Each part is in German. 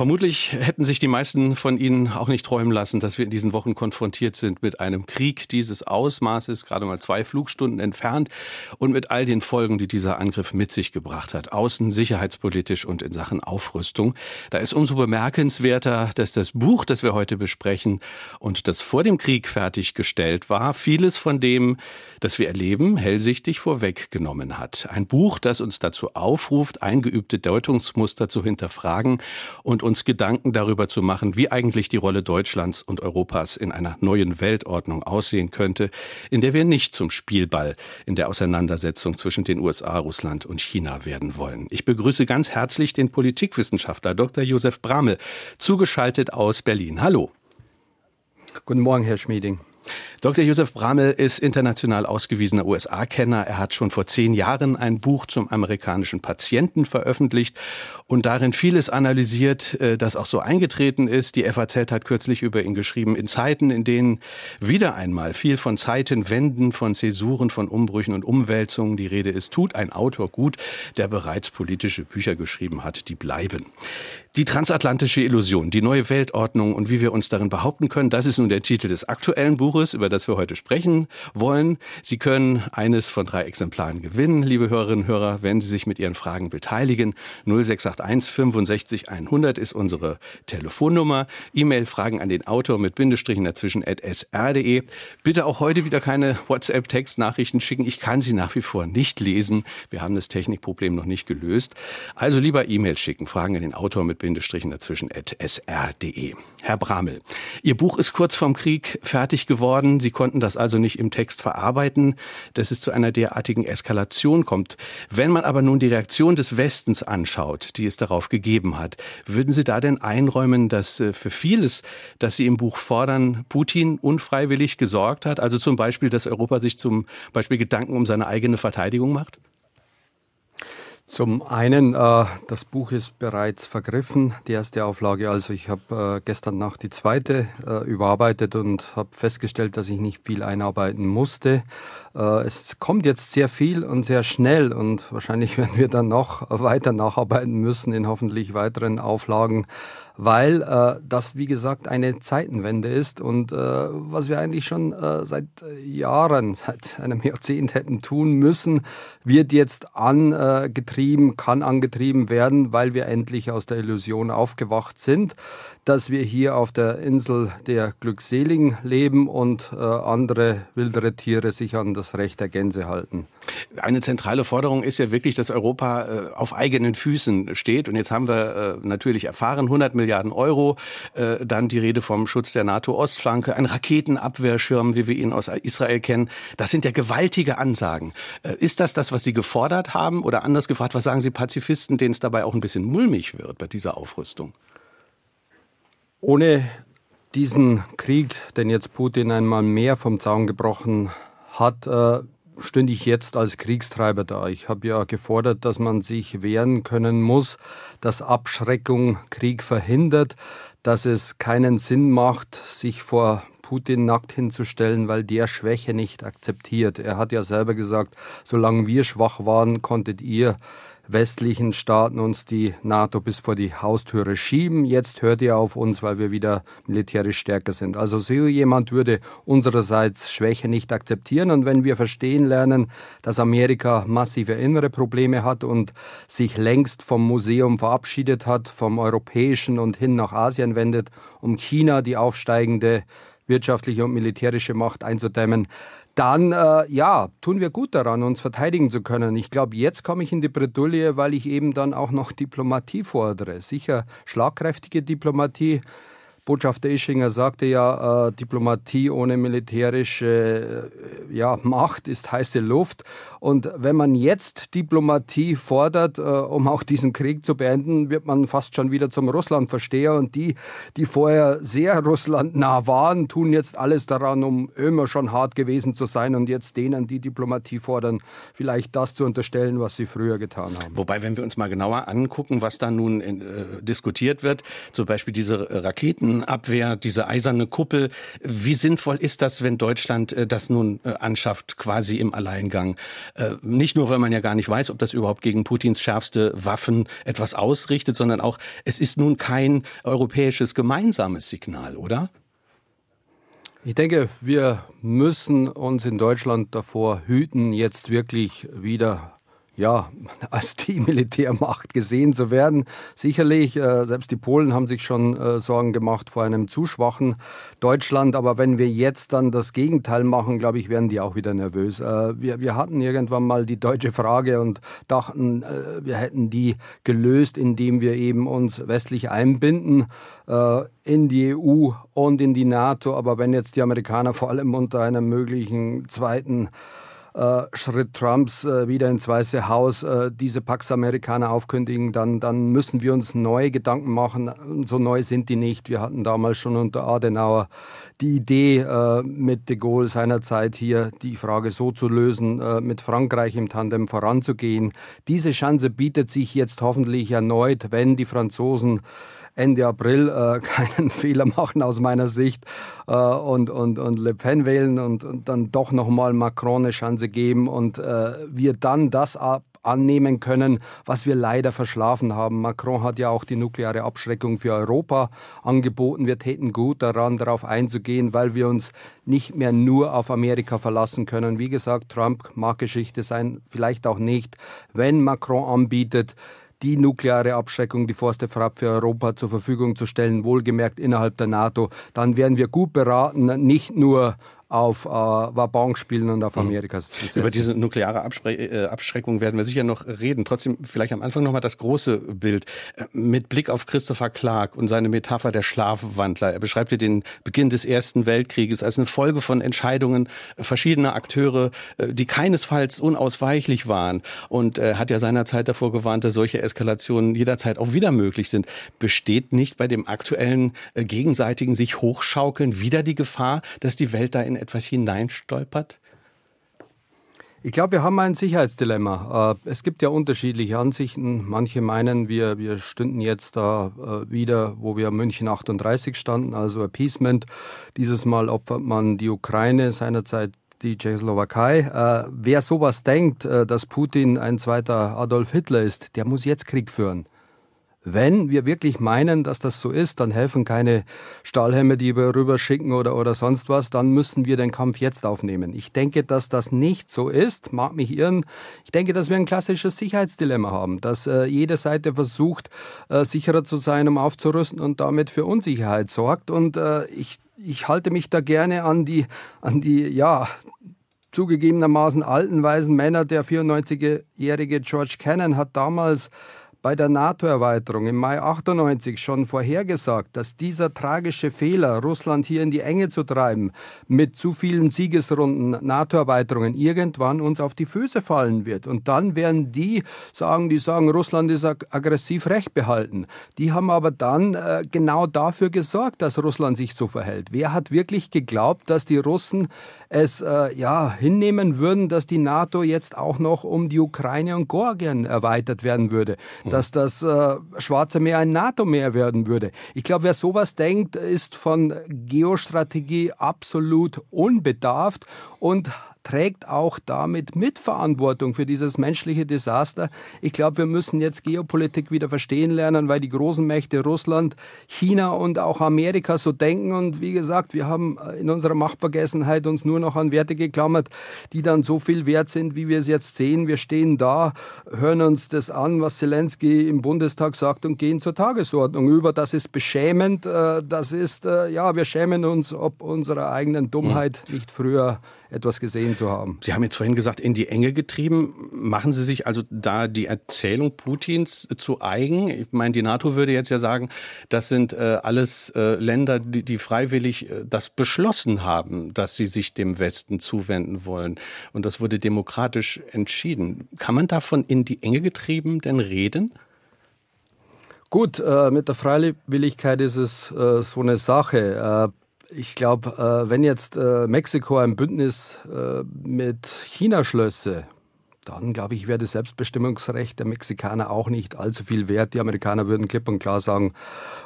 Vermutlich hätten sich die meisten von Ihnen auch nicht träumen lassen, dass wir in diesen Wochen konfrontiert sind mit einem Krieg dieses Ausmaßes, gerade mal zwei Flugstunden entfernt und mit all den Folgen, die dieser Angriff mit sich gebracht hat, außen, sicherheitspolitisch und in Sachen Aufrüstung. Da ist umso bemerkenswerter, dass das Buch, das wir heute besprechen und das vor dem Krieg fertiggestellt war, vieles von dem, das wir erleben, hellsichtig vorweggenommen hat. Ein Buch, das uns dazu aufruft, eingeübte Deutungsmuster zu hinterfragen und uns Gedanken darüber zu machen, wie eigentlich die Rolle Deutschlands und Europas in einer neuen Weltordnung aussehen könnte, in der wir nicht zum Spielball in der Auseinandersetzung zwischen den USA, Russland und China werden wollen. Ich begrüße ganz herzlich den Politikwissenschaftler Dr. Josef Bramel, zugeschaltet aus Berlin. Hallo. Guten Morgen, Herr Schmieding. Dr. Josef Bramel ist international ausgewiesener USA-Kenner. Er hat schon vor zehn Jahren ein Buch zum amerikanischen Patienten veröffentlicht und darin vieles analysiert, äh, das auch so eingetreten ist. Die FAZ hat kürzlich über ihn geschrieben, in Zeiten, in denen wieder einmal viel von Zeitenwenden, von Zäsuren, von Umbrüchen und Umwälzungen die Rede ist, tut ein Autor gut, der bereits politische Bücher geschrieben hat, die bleiben. Die transatlantische Illusion, die neue Weltordnung und wie wir uns darin behaupten können, das ist nun der Titel des aktuellen Buches, über das wir heute sprechen wollen. Sie können eines von drei Exemplaren gewinnen, liebe Hörerinnen und Hörer, wenn Sie sich mit Ihren Fragen beteiligen. 0681 65 100 ist unsere Telefonnummer. E-Mail Fragen an den Autor mit Bindestrichen dazwischen at sr.de. Bitte auch heute wieder keine WhatsApp-Textnachrichten schicken. Ich kann sie nach wie vor nicht lesen. Wir haben das Technikproblem noch nicht gelöst. Also lieber E-Mail schicken, Fragen an den Autor mit Bindestrichen dazwischen at sr.de. Herr Bramel, Ihr Buch ist kurz vorm Krieg fertig geworden. Sie konnten das also nicht im Text verarbeiten, dass es zu einer derartigen Eskalation kommt. Wenn man aber nun die Reaktion des Westens anschaut, die es darauf gegeben hat, würden Sie da denn einräumen, dass äh, für vieles, das Sie im Buch fordern, Putin unfreiwillig gesorgt hat? Also zum Beispiel, dass Europa sich zum Beispiel Gedanken um seine eigene Verteidigung macht? Zum einen, äh, das Buch ist bereits vergriffen, die erste Auflage. Also ich habe äh, gestern Nacht die zweite äh, überarbeitet und habe festgestellt, dass ich nicht viel einarbeiten musste. Äh, es kommt jetzt sehr viel und sehr schnell und wahrscheinlich werden wir dann noch weiter nacharbeiten müssen in hoffentlich weiteren Auflagen weil äh, das, wie gesagt, eine Zeitenwende ist und äh, was wir eigentlich schon äh, seit Jahren, seit einem Jahrzehnt hätten tun müssen, wird jetzt angetrieben, kann angetrieben werden, weil wir endlich aus der Illusion aufgewacht sind, dass wir hier auf der Insel der Glückseligen leben und äh, andere wildere Tiere sich an das Recht der Gänse halten. Eine zentrale Forderung ist ja wirklich, dass Europa äh, auf eigenen Füßen steht. Und jetzt haben wir äh, natürlich erfahren, 100 Milliarden Euro, äh, dann die Rede vom Schutz der NATO-Ostflanke, ein Raketenabwehrschirm, wie wir ihn aus Israel kennen. Das sind ja gewaltige Ansagen. Äh, ist das das, was Sie gefordert haben? Oder anders gefragt, was sagen Sie Pazifisten, denen es dabei auch ein bisschen mulmig wird bei dieser Aufrüstung? Ohne diesen Krieg, den jetzt Putin einmal mehr vom Zaun gebrochen hat, äh, stünde ich jetzt als Kriegstreiber da. Ich habe ja gefordert, dass man sich wehren können muss, dass Abschreckung Krieg verhindert, dass es keinen Sinn macht, sich vor Putin nackt hinzustellen, weil der Schwäche nicht akzeptiert. Er hat ja selber gesagt, solange wir schwach waren, konntet ihr westlichen Staaten uns die NATO bis vor die Haustüre schieben. Jetzt hört ihr auf uns, weil wir wieder militärisch stärker sind. Also so jemand würde unsererseits Schwäche nicht akzeptieren. Und wenn wir verstehen lernen, dass Amerika massive innere Probleme hat und sich längst vom Museum verabschiedet hat, vom europäischen und hin nach Asien wendet, um China die aufsteigende wirtschaftliche und militärische Macht einzudämmen, dann äh, ja, tun wir gut daran, uns verteidigen zu können. Ich glaube, jetzt komme ich in die Bredouille, weil ich eben dann auch noch Diplomatie fordere. Sicher schlagkräftige Diplomatie. Botschafter Ischinger sagte ja, äh, Diplomatie ohne militärische ja, Macht ist heiße Luft. Und wenn man jetzt Diplomatie fordert, äh, um auch diesen Krieg zu beenden, wird man fast schon wieder zum Russlandversteher. Und die, die vorher sehr russlandnah waren, tun jetzt alles daran, um immer schon hart gewesen zu sein und jetzt denen, die Diplomatie fordern, vielleicht das zu unterstellen, was sie früher getan haben. Wobei, wenn wir uns mal genauer angucken, was da nun in, äh, diskutiert wird, zum Beispiel diese Raketenabwehr, diese eiserne Kuppel, wie sinnvoll ist das, wenn Deutschland äh, das nun äh, anschafft, quasi im Alleingang? Äh, nicht nur, weil man ja gar nicht weiß, ob das überhaupt gegen Putins schärfste Waffen etwas ausrichtet, sondern auch, es ist nun kein europäisches gemeinsames Signal, oder? Ich denke, wir müssen uns in Deutschland davor hüten, jetzt wirklich wieder ja, als die Militärmacht gesehen zu werden. Sicherlich, äh, selbst die Polen haben sich schon äh, Sorgen gemacht vor einem zu schwachen Deutschland. Aber wenn wir jetzt dann das Gegenteil machen, glaube ich, werden die auch wieder nervös. Äh, wir, wir hatten irgendwann mal die deutsche Frage und dachten, äh, wir hätten die gelöst, indem wir eben uns westlich einbinden äh, in die EU und in die NATO. Aber wenn jetzt die Amerikaner vor allem unter einem möglichen zweiten äh, Schritt Trumps äh, wieder ins Weiße Haus äh, diese Pax Amerikaner aufkündigen, dann, dann müssen wir uns neue Gedanken machen. So neu sind die nicht. Wir hatten damals schon unter Adenauer die Idee, äh, mit de Gaulle seinerzeit hier die Frage so zu lösen, äh, mit Frankreich im Tandem voranzugehen. Diese Chance bietet sich jetzt hoffentlich erneut, wenn die Franzosen Ende April äh, keinen Fehler machen aus meiner Sicht äh, und, und, und Le Pen wählen und, und dann doch nochmal Macron eine Chance geben und äh, wir dann das ab annehmen können, was wir leider verschlafen haben. Macron hat ja auch die nukleare Abschreckung für Europa angeboten. Wir täten gut daran, darauf einzugehen, weil wir uns nicht mehr nur auf Amerika verlassen können. Wie gesagt, Trump mag Geschichte sein, vielleicht auch nicht. Wenn Macron anbietet, die nukleare Abschreckung, die Forste Frapp für Europa zur Verfügung zu stellen, wohlgemerkt innerhalb der NATO, dann wären wir gut beraten, nicht nur auf äh, Wabonk spielen und auf mhm. Amerikas. Über diese nukleare Abspre äh, Abschreckung werden wir sicher noch reden. Trotzdem vielleicht am Anfang nochmal das große Bild. Äh, mit Blick auf Christopher Clark und seine Metapher der Schlafwandler. Er beschreibt hier den Beginn des Ersten Weltkrieges als eine Folge von Entscheidungen verschiedener Akteure, äh, die keinesfalls unausweichlich waren. Und er hat ja seinerzeit davor gewarnt, dass solche Eskalationen jederzeit auch wieder möglich sind. Besteht nicht bei dem aktuellen gegenseitigen sich hochschaukeln wieder die Gefahr, dass die Welt da in etwas hineinstolpert? Ich glaube, wir haben ein Sicherheitsdilemma. Äh, es gibt ja unterschiedliche Ansichten. Manche meinen, wir, wir stünden jetzt da äh, wieder, wo wir München 38 standen, also Appeasement. Dieses Mal opfert man die Ukraine, seinerzeit die Tschechoslowakei. Äh, wer sowas denkt, dass Putin ein zweiter Adolf Hitler ist, der muss jetzt Krieg führen. Wenn wir wirklich meinen, dass das so ist, dann helfen keine Stahlhelme, die wir rüberschicken oder, oder sonst was, dann müssen wir den Kampf jetzt aufnehmen. Ich denke, dass das nicht so ist, mag mich irren. Ich denke, dass wir ein klassisches Sicherheitsdilemma haben, dass äh, jede Seite versucht, äh, sicherer zu sein, um aufzurüsten und damit für Unsicherheit sorgt. Und äh, ich, ich halte mich da gerne an die, an die, ja, zugegebenermaßen alten, weisen Männer. Der 94-jährige George Cannon hat damals bei der NATO-Erweiterung im Mai 98 schon vorhergesagt, dass dieser tragische Fehler, Russland hier in die Enge zu treiben, mit zu vielen Siegesrunden NATO-Erweiterungen irgendwann uns auf die Füße fallen wird. Und dann werden die sagen, die sagen, Russland ist ag aggressiv recht behalten. Die haben aber dann äh, genau dafür gesorgt, dass Russland sich so verhält. Wer hat wirklich geglaubt, dass die Russen es äh, ja hinnehmen würden, dass die NATO jetzt auch noch um die Ukraine und Georgien erweitert werden würde? Dass das äh, Schwarze Meer ein NATO-Meer werden würde. Ich glaube, wer sowas denkt, ist von Geostrategie absolut unbedarft und trägt auch damit Mitverantwortung für dieses menschliche Desaster. Ich glaube, wir müssen jetzt Geopolitik wieder verstehen lernen, weil die großen Mächte Russland, China und auch Amerika so denken. Und wie gesagt, wir haben in unserer Machtvergessenheit uns nur noch an Werte geklammert, die dann so viel wert sind, wie wir es jetzt sehen. Wir stehen da, hören uns das an, was Zelensky im Bundestag sagt und gehen zur Tagesordnung über. Das ist beschämend. Äh, das ist, äh, ja, wir schämen uns ob unserer eigenen Dummheit nicht früher etwas gesehen zu haben. Sie haben jetzt vorhin gesagt, in die Enge getrieben. Machen Sie sich also da die Erzählung Putins zu eigen? Ich meine, die NATO würde jetzt ja sagen, das sind äh, alles äh, Länder, die, die freiwillig äh, das beschlossen haben, dass sie sich dem Westen zuwenden wollen. Und das wurde demokratisch entschieden. Kann man davon in die Enge getrieben denn reden? Gut, äh, mit der Freiwilligkeit ist es äh, so eine Sache. Ich glaube, äh, wenn jetzt äh, Mexiko ein Bündnis äh, mit China schlösse, dann glaube ich, wäre das Selbstbestimmungsrecht der Mexikaner auch nicht allzu viel wert. Die Amerikaner würden klipp und klar sagen,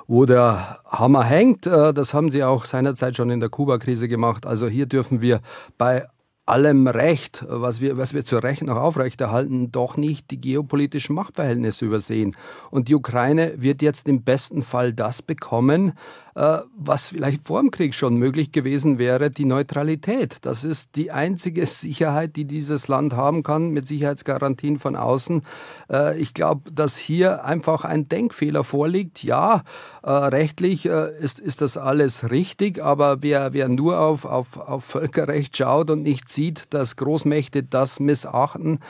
wo der Hammer hängt. Das haben sie auch seinerzeit schon in der Kuba-Krise gemacht. Also hier dürfen wir bei allem Recht, was wir, was wir zu Recht noch aufrechterhalten, doch nicht die geopolitischen Machtverhältnisse übersehen. Und die Ukraine wird jetzt im besten Fall das bekommen, was vielleicht vor dem Krieg schon möglich gewesen wäre, die Neutralität. Das ist die einzige Sicherheit, die dieses Land haben kann, mit Sicherheitsgarantien von außen. Äh, ich glaube, dass hier einfach ein Denkfehler vorliegt. Ja, äh, rechtlich ist, ist das alles richtig, aber wer, wer nur auf, auf, auf Völkerrecht schaut und nicht sieht, dass Großmächte das missachten,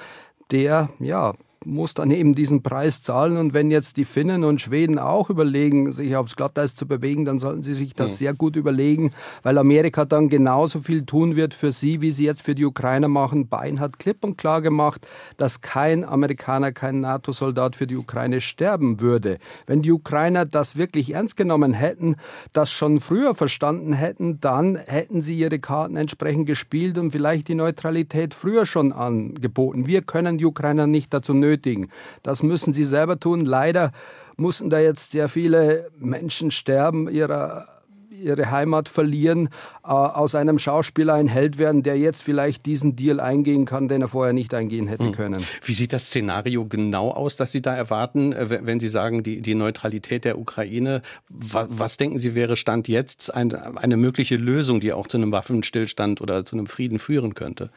der, ja, muss dann eben diesen Preis zahlen. Und wenn jetzt die Finnen und Schweden auch überlegen, sich aufs Glatteis zu bewegen, dann sollten sie sich das ja. sehr gut überlegen, weil Amerika dann genauso viel tun wird für sie, wie sie jetzt für die Ukrainer machen. Biden hat klipp und klar gemacht, dass kein Amerikaner, kein NATO-Soldat für die Ukraine sterben würde. Wenn die Ukrainer das wirklich ernst genommen hätten, das schon früher verstanden hätten, dann hätten sie ihre Karten entsprechend gespielt und vielleicht die Neutralität früher schon angeboten. Wir können die Ukrainer nicht dazu nötigen, benötigen. Das müssen sie selber tun. Leider mussten da jetzt sehr viele Menschen sterben, ihrer ihre Heimat verlieren, äh, aus einem Schauspieler ein Held werden, der jetzt vielleicht diesen Deal eingehen kann, den er vorher nicht eingehen hätte hm. können. Wie sieht das Szenario genau aus, das Sie da erwarten, äh, wenn Sie sagen, die, die Neutralität der Ukraine? Was, was denken Sie wäre Stand jetzt ein, eine mögliche Lösung, die auch zu einem Waffenstillstand oder zu einem Frieden führen könnte?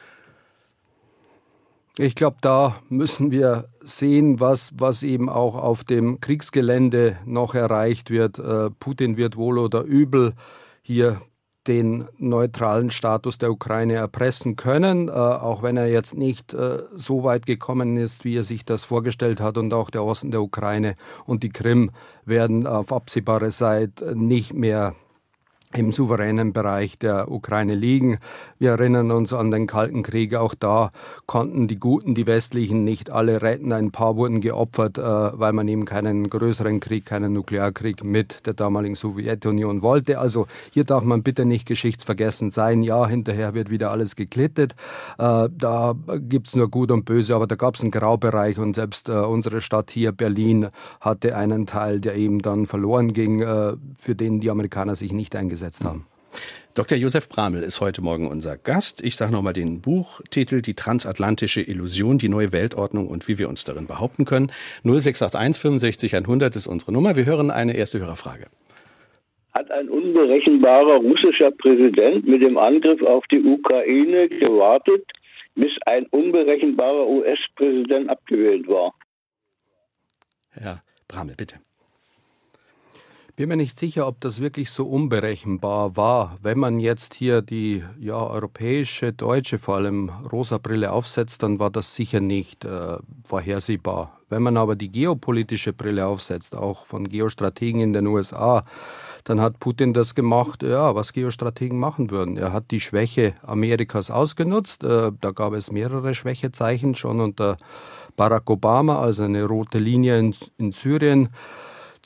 Ich glaube, da müssen wir sehen, was, was eben auch auf dem Kriegsgelände noch erreicht wird. Äh, Putin wird wohl oder übel hier den neutralen Status der Ukraine erpressen können, äh, auch wenn er jetzt nicht äh, so weit gekommen ist, wie er sich das vorgestellt hat. Und auch der Osten der Ukraine und die Krim werden auf absehbare Zeit nicht mehr im souveränen Bereich der Ukraine liegen. Wir erinnern uns an den Kalten Krieg. Auch da konnten die Guten, die Westlichen nicht alle retten. Ein paar wurden geopfert, äh, weil man eben keinen größeren Krieg, keinen Nuklearkrieg mit der damaligen Sowjetunion wollte. Also hier darf man bitte nicht geschichtsvergessen sein. Ja, hinterher wird wieder alles geklittet. Äh, da gibt's nur Gut und Böse, aber da gab's einen Graubereich und selbst äh, unsere Stadt hier, Berlin, hatte einen Teil, der eben dann verloren ging, für den die Amerikaner sich nicht eingesetzt eingesetzt haben. Dr. Josef Bramel ist heute Morgen unser Gast. Ich sage nochmal den Buchtitel Die transatlantische Illusion, die neue Weltordnung und wie wir uns darin behaupten können. 0681 65 100 ist unsere Nummer. Wir hören eine erste Hörerfrage. Hat ein unberechenbarer russischer Präsident mit dem Angriff auf die Ukraine gewartet, bis ein unberechenbarer US-Präsident abgewählt war? Herr Bramel, bitte bin mir nicht sicher, ob das wirklich so unberechenbar war. Wenn man jetzt hier die ja, europäische, deutsche vor allem rosa Brille aufsetzt, dann war das sicher nicht äh, vorhersehbar. Wenn man aber die geopolitische Brille aufsetzt, auch von Geostrategen in den USA, dann hat Putin das gemacht, ja, was Geostrategen machen würden. Er hat die Schwäche Amerikas ausgenutzt. Äh, da gab es mehrere Schwächezeichen schon unter Barack Obama, also eine rote Linie in, in Syrien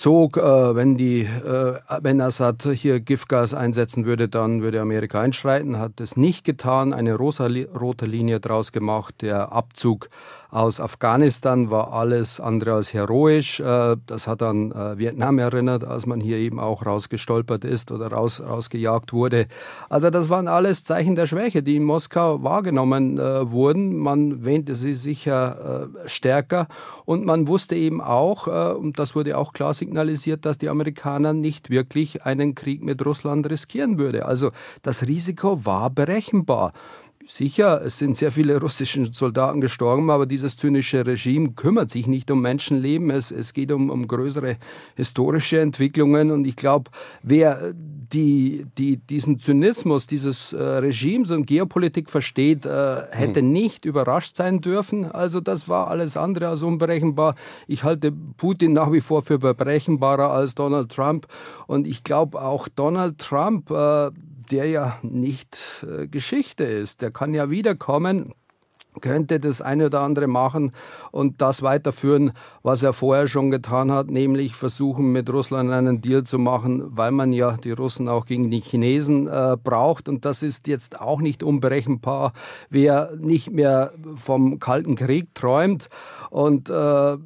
zog. Äh, wenn, die, äh, wenn Assad hier Giftgas einsetzen würde, dann würde Amerika einschreiten. Hat es nicht getan, eine rosa, rote Linie draus gemacht. Der Abzug aus Afghanistan war alles andere als heroisch. Äh, das hat an äh, Vietnam erinnert, als man hier eben auch rausgestolpert ist oder raus, rausgejagt wurde. Also das waren alles Zeichen der Schwäche, die in Moskau wahrgenommen äh, wurden. Man wähnte sie sicher stärker und man wusste eben auch, und das wurde auch klar signalisiert, dass die Amerikaner nicht wirklich einen Krieg mit Russland riskieren würde. Also das Risiko war berechenbar. Sicher, es sind sehr viele russische Soldaten gestorben, aber dieses zynische Regime kümmert sich nicht um Menschenleben. Es, es geht um, um größere historische Entwicklungen. Und ich glaube, wer die, die, diesen Zynismus dieses äh, Regimes und Geopolitik versteht, äh, hätte hm. nicht überrascht sein dürfen. Also das war alles andere als unberechenbar. Ich halte Putin nach wie vor für berechenbarer als Donald Trump. Und ich glaube auch Donald Trump, äh, der ja nicht äh, Geschichte ist. Der kann ja wiederkommen könnte das eine oder andere machen und das weiterführen, was er vorher schon getan hat, nämlich versuchen, mit Russland einen Deal zu machen, weil man ja die Russen auch gegen die Chinesen äh, braucht. Und das ist jetzt auch nicht unberechenbar. Wer nicht mehr vom Kalten Krieg träumt und äh,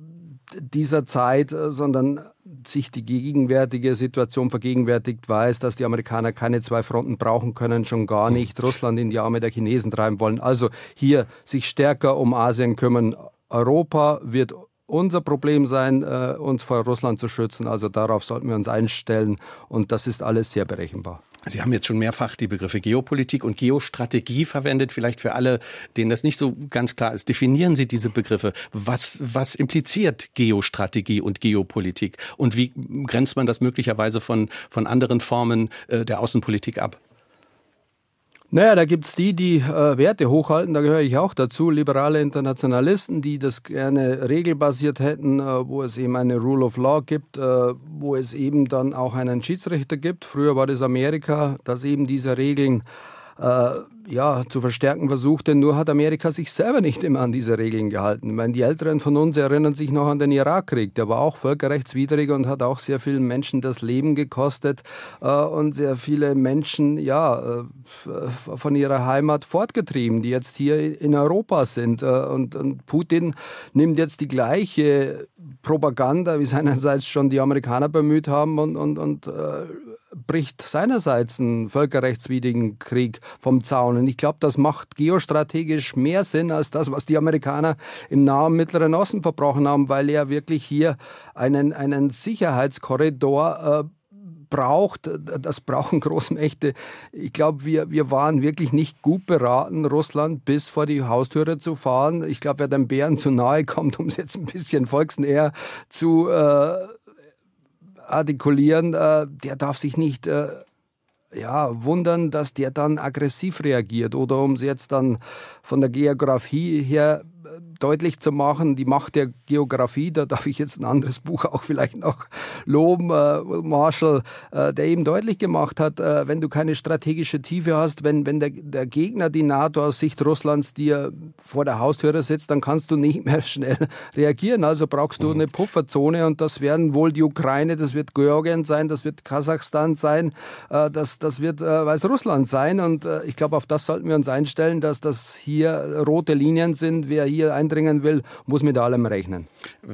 dieser Zeit, äh, sondern sich die gegenwärtige Situation vergegenwärtigt, weiß, dass die Amerikaner keine zwei Fronten brauchen können, schon gar nicht Russland in die Arme der Chinesen treiben wollen. Also hier sich stärker um Asien kümmern. Europa wird unser Problem sein, äh, uns vor Russland zu schützen. Also darauf sollten wir uns einstellen und das ist alles sehr berechenbar. Sie haben jetzt schon mehrfach die Begriffe Geopolitik und Geostrategie verwendet. Vielleicht für alle, denen das nicht so ganz klar ist, definieren Sie diese Begriffe. Was, was impliziert Geostrategie und Geopolitik? Und wie grenzt man das möglicherweise von, von anderen Formen äh, der Außenpolitik ab? Naja, da gibt's die, die äh, Werte hochhalten, da gehöre ich auch dazu, liberale Internationalisten, die das gerne regelbasiert hätten, äh, wo es eben eine Rule of Law gibt, äh, wo es eben dann auch einen Schiedsrichter gibt. Früher war das Amerika, das eben diese Regeln äh, ja, zu verstärken versuchte. Nur hat Amerika sich selber nicht immer an diese Regeln gehalten. Ich meine, die Älteren von uns erinnern sich noch an den Irakkrieg. Der war auch völkerrechtswidrig und hat auch sehr vielen Menschen das Leben gekostet äh, und sehr viele Menschen ja, äh, von ihrer Heimat fortgetrieben, die jetzt hier in Europa sind. Äh, und, und Putin nimmt jetzt die gleiche Propaganda, wie seinerseits schon die Amerikaner bemüht haben und, und, und äh, bricht seinerseits einen völkerrechtswidrigen Krieg vom Zaun. Und ich glaube, das macht geostrategisch mehr Sinn als das, was die Amerikaner im nahen Mittleren Osten verbrochen haben, weil er wirklich hier einen, einen Sicherheitskorridor äh, braucht, das brauchen Großmächte. Ich glaube, wir, wir waren wirklich nicht gut beraten, Russland bis vor die Haustüre zu fahren. Ich glaube, wer den Bären zu nahe kommt, um es jetzt ein bisschen volksnäher zu äh, artikulieren, äh, der darf sich nicht äh, ja, wundern, dass der dann aggressiv reagiert. Oder um es jetzt dann von der Geografie her deutlich zu machen, die Macht der Geografie, da darf ich jetzt ein anderes Buch auch vielleicht noch loben, äh, Marshall, äh, der eben deutlich gemacht hat, äh, wenn du keine strategische Tiefe hast, wenn, wenn der, der Gegner, die NATO aus Sicht Russlands dir vor der Haustüre sitzt, dann kannst du nicht mehr schnell reagieren. Also brauchst du eine Pufferzone und das werden wohl die Ukraine, das wird Georgien sein, das wird Kasachstan sein, äh, das, das wird äh, Weißrussland sein. Und äh, ich glaube, auf das sollten wir uns einstellen, dass das hier rote Linien sind, wer hier ein eindringen will, muss mit allem rechnen.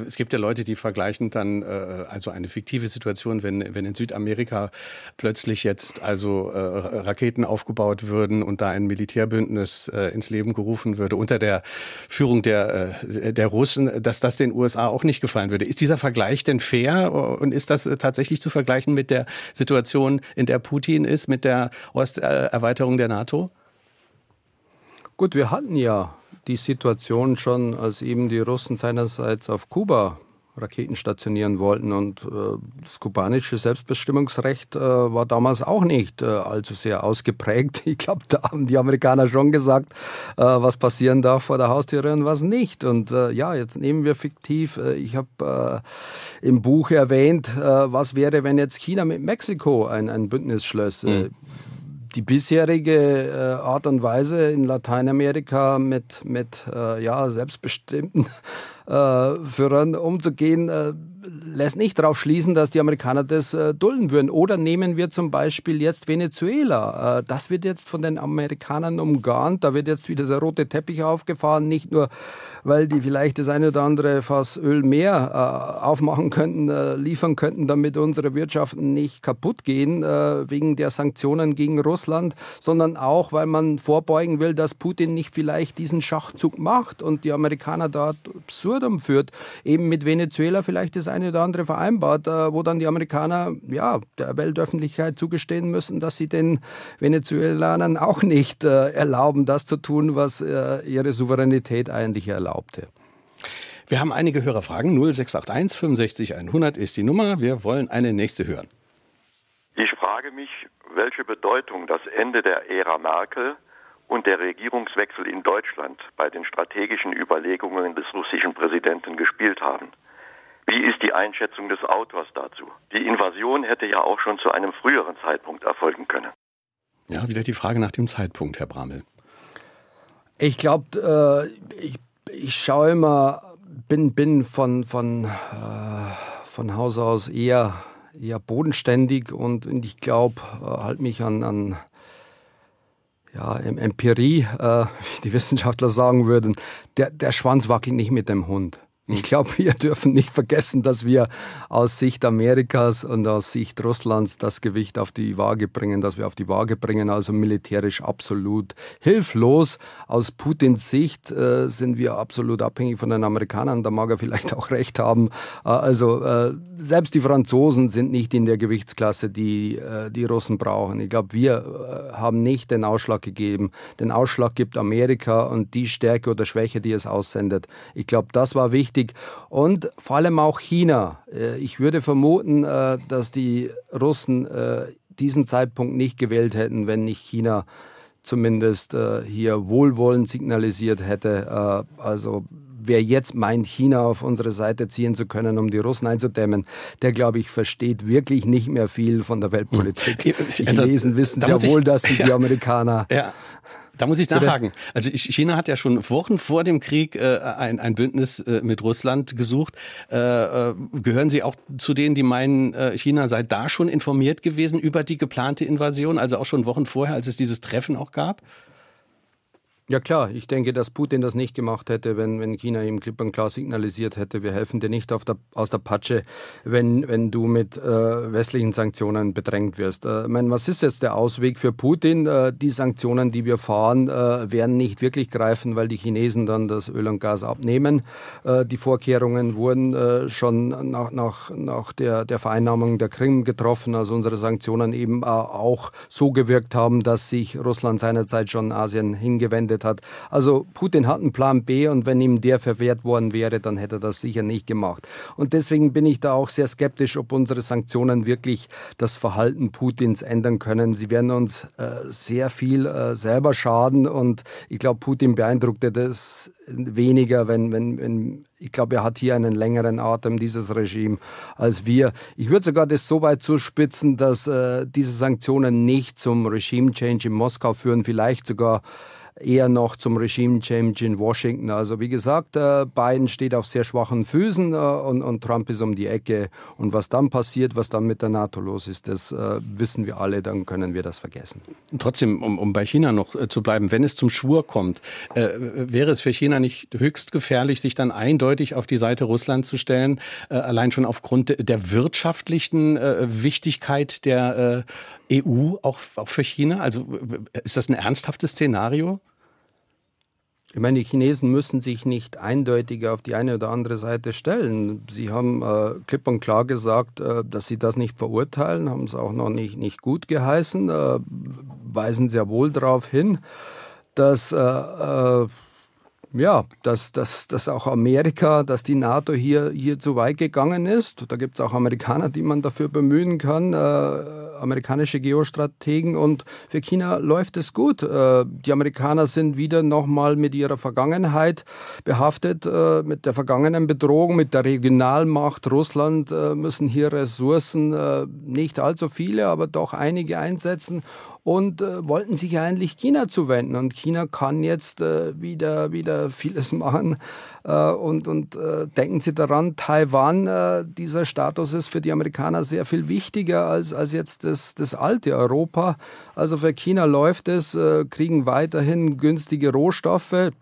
Es gibt ja Leute, die vergleichen dann äh, also eine fiktive Situation, wenn, wenn in Südamerika plötzlich jetzt also äh, Raketen aufgebaut würden und da ein Militärbündnis äh, ins Leben gerufen würde unter der Führung der, äh, der Russen, dass das den USA auch nicht gefallen würde. Ist dieser Vergleich denn fair und ist das tatsächlich zu vergleichen mit der Situation, in der Putin ist, mit der Osterweiterung der NATO? Gut, wir hatten ja die Situation schon, als eben die Russen seinerseits auf Kuba Raketen stationieren wollten. Und äh, das kubanische Selbstbestimmungsrecht äh, war damals auch nicht äh, allzu sehr ausgeprägt. Ich glaube, da haben die Amerikaner schon gesagt, äh, was passieren darf vor der Haustüre und was nicht. Und äh, ja, jetzt nehmen wir fiktiv. Äh, ich habe im Buch erwähnt, was wäre, wenn jetzt China mit Mexiko ein, ein Bündnis schlösse. Mhm die bisherige äh, Art und Weise in Lateinamerika mit, mit äh, ja, selbstbestimmten äh, Führern umzugehen, äh, lässt nicht darauf schließen, dass die Amerikaner das äh, dulden würden. Oder nehmen wir zum Beispiel jetzt Venezuela. Äh, das wird jetzt von den Amerikanern umgarnt. Da wird jetzt wieder der rote Teppich aufgefahren. Nicht nur, weil die vielleicht das eine oder andere Fass Öl mehr äh, aufmachen könnten, äh, liefern könnten, damit unsere Wirtschaften nicht kaputt gehen äh, wegen der Sanktionen gegen Russland, sondern auch, weil man vorbeugen will, dass Putin nicht vielleicht diesen Schachzug macht und die Amerikaner dort absurd absurdum führt, eben mit Venezuela vielleicht das eine oder andere vereinbart, äh, wo dann die Amerikaner ja der Weltöffentlichkeit zugestehen müssen, dass sie den Venezuelanern auch nicht äh, erlauben, das zu tun, was äh, ihre Souveränität eigentlich erlaubte. Wir haben einige Hörerfragen. 0681 65 100 ist die Nummer. Wir wollen eine nächste hören. Ich frage mich, welche Bedeutung das Ende der Ära Merkel und der Regierungswechsel in Deutschland bei den strategischen Überlegungen des russischen Präsidenten gespielt haben. Wie ist die Einschätzung des Autors dazu? Die Invasion hätte ja auch schon zu einem früheren Zeitpunkt erfolgen können. Ja, wieder die Frage nach dem Zeitpunkt, Herr Bramel. Ich glaube, äh, ich, ich schaue immer, bin, bin von, von, äh, von Haus aus eher, eher bodenständig und, ich glaube, äh, halt mich an, an ja, Empirie, äh, wie die Wissenschaftler sagen würden, der, der Schwanz wackelt nicht mit dem Hund. Ich glaube, wir dürfen nicht vergessen, dass wir aus Sicht Amerikas und aus Sicht Russlands das Gewicht auf die Waage bringen, dass wir auf die Waage bringen, also militärisch absolut hilflos. Aus Putins Sicht äh, sind wir absolut abhängig von den Amerikanern, da mag er vielleicht auch recht haben. Äh, also äh, selbst die Franzosen sind nicht in der Gewichtsklasse, die äh, die Russen brauchen. Ich glaube, wir äh, haben nicht den Ausschlag gegeben. Den Ausschlag gibt Amerika und die Stärke oder Schwäche, die es aussendet. Ich glaube, das war wichtig wichtig. Und vor allem auch China. Äh, ich würde vermuten, äh, dass die Russen äh, diesen Zeitpunkt nicht gewählt hätten, wenn nicht China zumindest hier Wohlwollen signalisiert hätte. Also wer jetzt meint, China auf unsere Seite ziehen zu können, um die Russen einzudämmen, der, glaube ich, versteht wirklich nicht mehr viel von der Weltpolitik. Hm. Die Chinesen also, wissen sehr wohl, dass sie die Amerikaner ja. Da muss ich nachhaken. Also China hat ja schon Wochen vor dem Krieg äh, ein, ein Bündnis äh, mit Russland gesucht. Äh, äh, gehören Sie auch zu denen, die meinen, äh, China sei da schon informiert gewesen über die geplante Invasion, also auch schon Wochen vorher, als es dieses Treffen auch gab? Ja klar, ich denke, dass Putin das nicht gemacht hätte, wenn, wenn China ihm klipp und klar signalisiert hätte, wir helfen dir nicht der, aus der Patsche, wenn, wenn du mit äh, westlichen Sanktionen bedrängt wirst. Äh, mein, was ist jetzt der Ausweg für Putin? Äh, die Sanktionen, die wir fahren, äh, werden nicht wirklich greifen, weil die Chinesen dann das Öl und Gas abnehmen. Äh, die Vorkehrungen wurden äh, schon nach, nach, nach der, der Vereinnahmung der Krim getroffen, also unsere Sanktionen eben auch so gewirkt haben, dass sich Russland seinerzeit schon Asien hingewendet verwendet hat. Also Putin hat einen Plan B und wenn ihm der verwehrt worden wäre, dann hätte er das sicher nicht gemacht. Und deswegen bin ich da auch sehr skeptisch, ob unsere Sanktionen wirklich das Verhalten Putins ändern können. Sie werden uns äh, sehr viel äh, selber schaden und ich glaube, Putin beeindruckte das weniger, wenn, wenn, wenn ich glaube, er hat hier einen längeren Atem, dieses Regime, als wir. Ich würde sogar das so weit zuspitzen, dass äh, diese Sanktionen nicht zum Regime-Change in Moskau führen, vielleicht sogar eher noch zum Regime-Change in Washington. Also wie gesagt, äh, Biden steht auf sehr schwachen Füßen äh, und, und, Trump ist um die Ecke. Und was dann passiert, was dann mit der NATO los ist, das äh, wissen wir alle, dann können wir das vergessen. Trotzdem, um, um bei China noch äh, zu bleiben, wenn es zum Schwur kommt, äh, wäre es für China nicht höchst gefährlich, sich dann eindeutig auf die Seite Russlands zu stellen, äh, allein schon aufgrund der wirtschaftlichen Wichtigkeit der EU, auch, auch für China? Also ist das ein ernsthaftes Szenario? Ich meine, die Chinesen müssen sich nicht eindeutig auf die eine oder andere Seite stellen. Sie haben äh, klipp und klar gesagt, äh, dass sie das nicht verurteilen, haben es auch noch nicht, nicht gut geheißen, äh, weisen sehr wohl darauf hin, dass äh, äh, ja, dass, dass, dass auch Amerika, dass die NATO hier, hier zu weit gegangen ist. Da gibt es auch Amerikaner, die man dafür bemühen kann, äh, amerikanische Geostrategen. Und für China läuft es gut. Äh, die Amerikaner sind wieder nochmal mit ihrer Vergangenheit behaftet, äh, mit der vergangenen Bedrohung, mit der Regionalmacht. Russland äh, müssen hier Ressourcen, äh, nicht allzu viele, aber doch einige einsetzen und äh, wollten sich eigentlich China zuwenden. Und China kann jetzt äh, wieder, wieder vieles machen. Äh, und und äh, denken Sie daran, Taiwan, äh, dieser Status ist für die Amerikaner sehr viel wichtiger als, als jetzt das, das alte Europa. Also für China läuft es, äh, kriegen weiterhin günstige Rohstoffe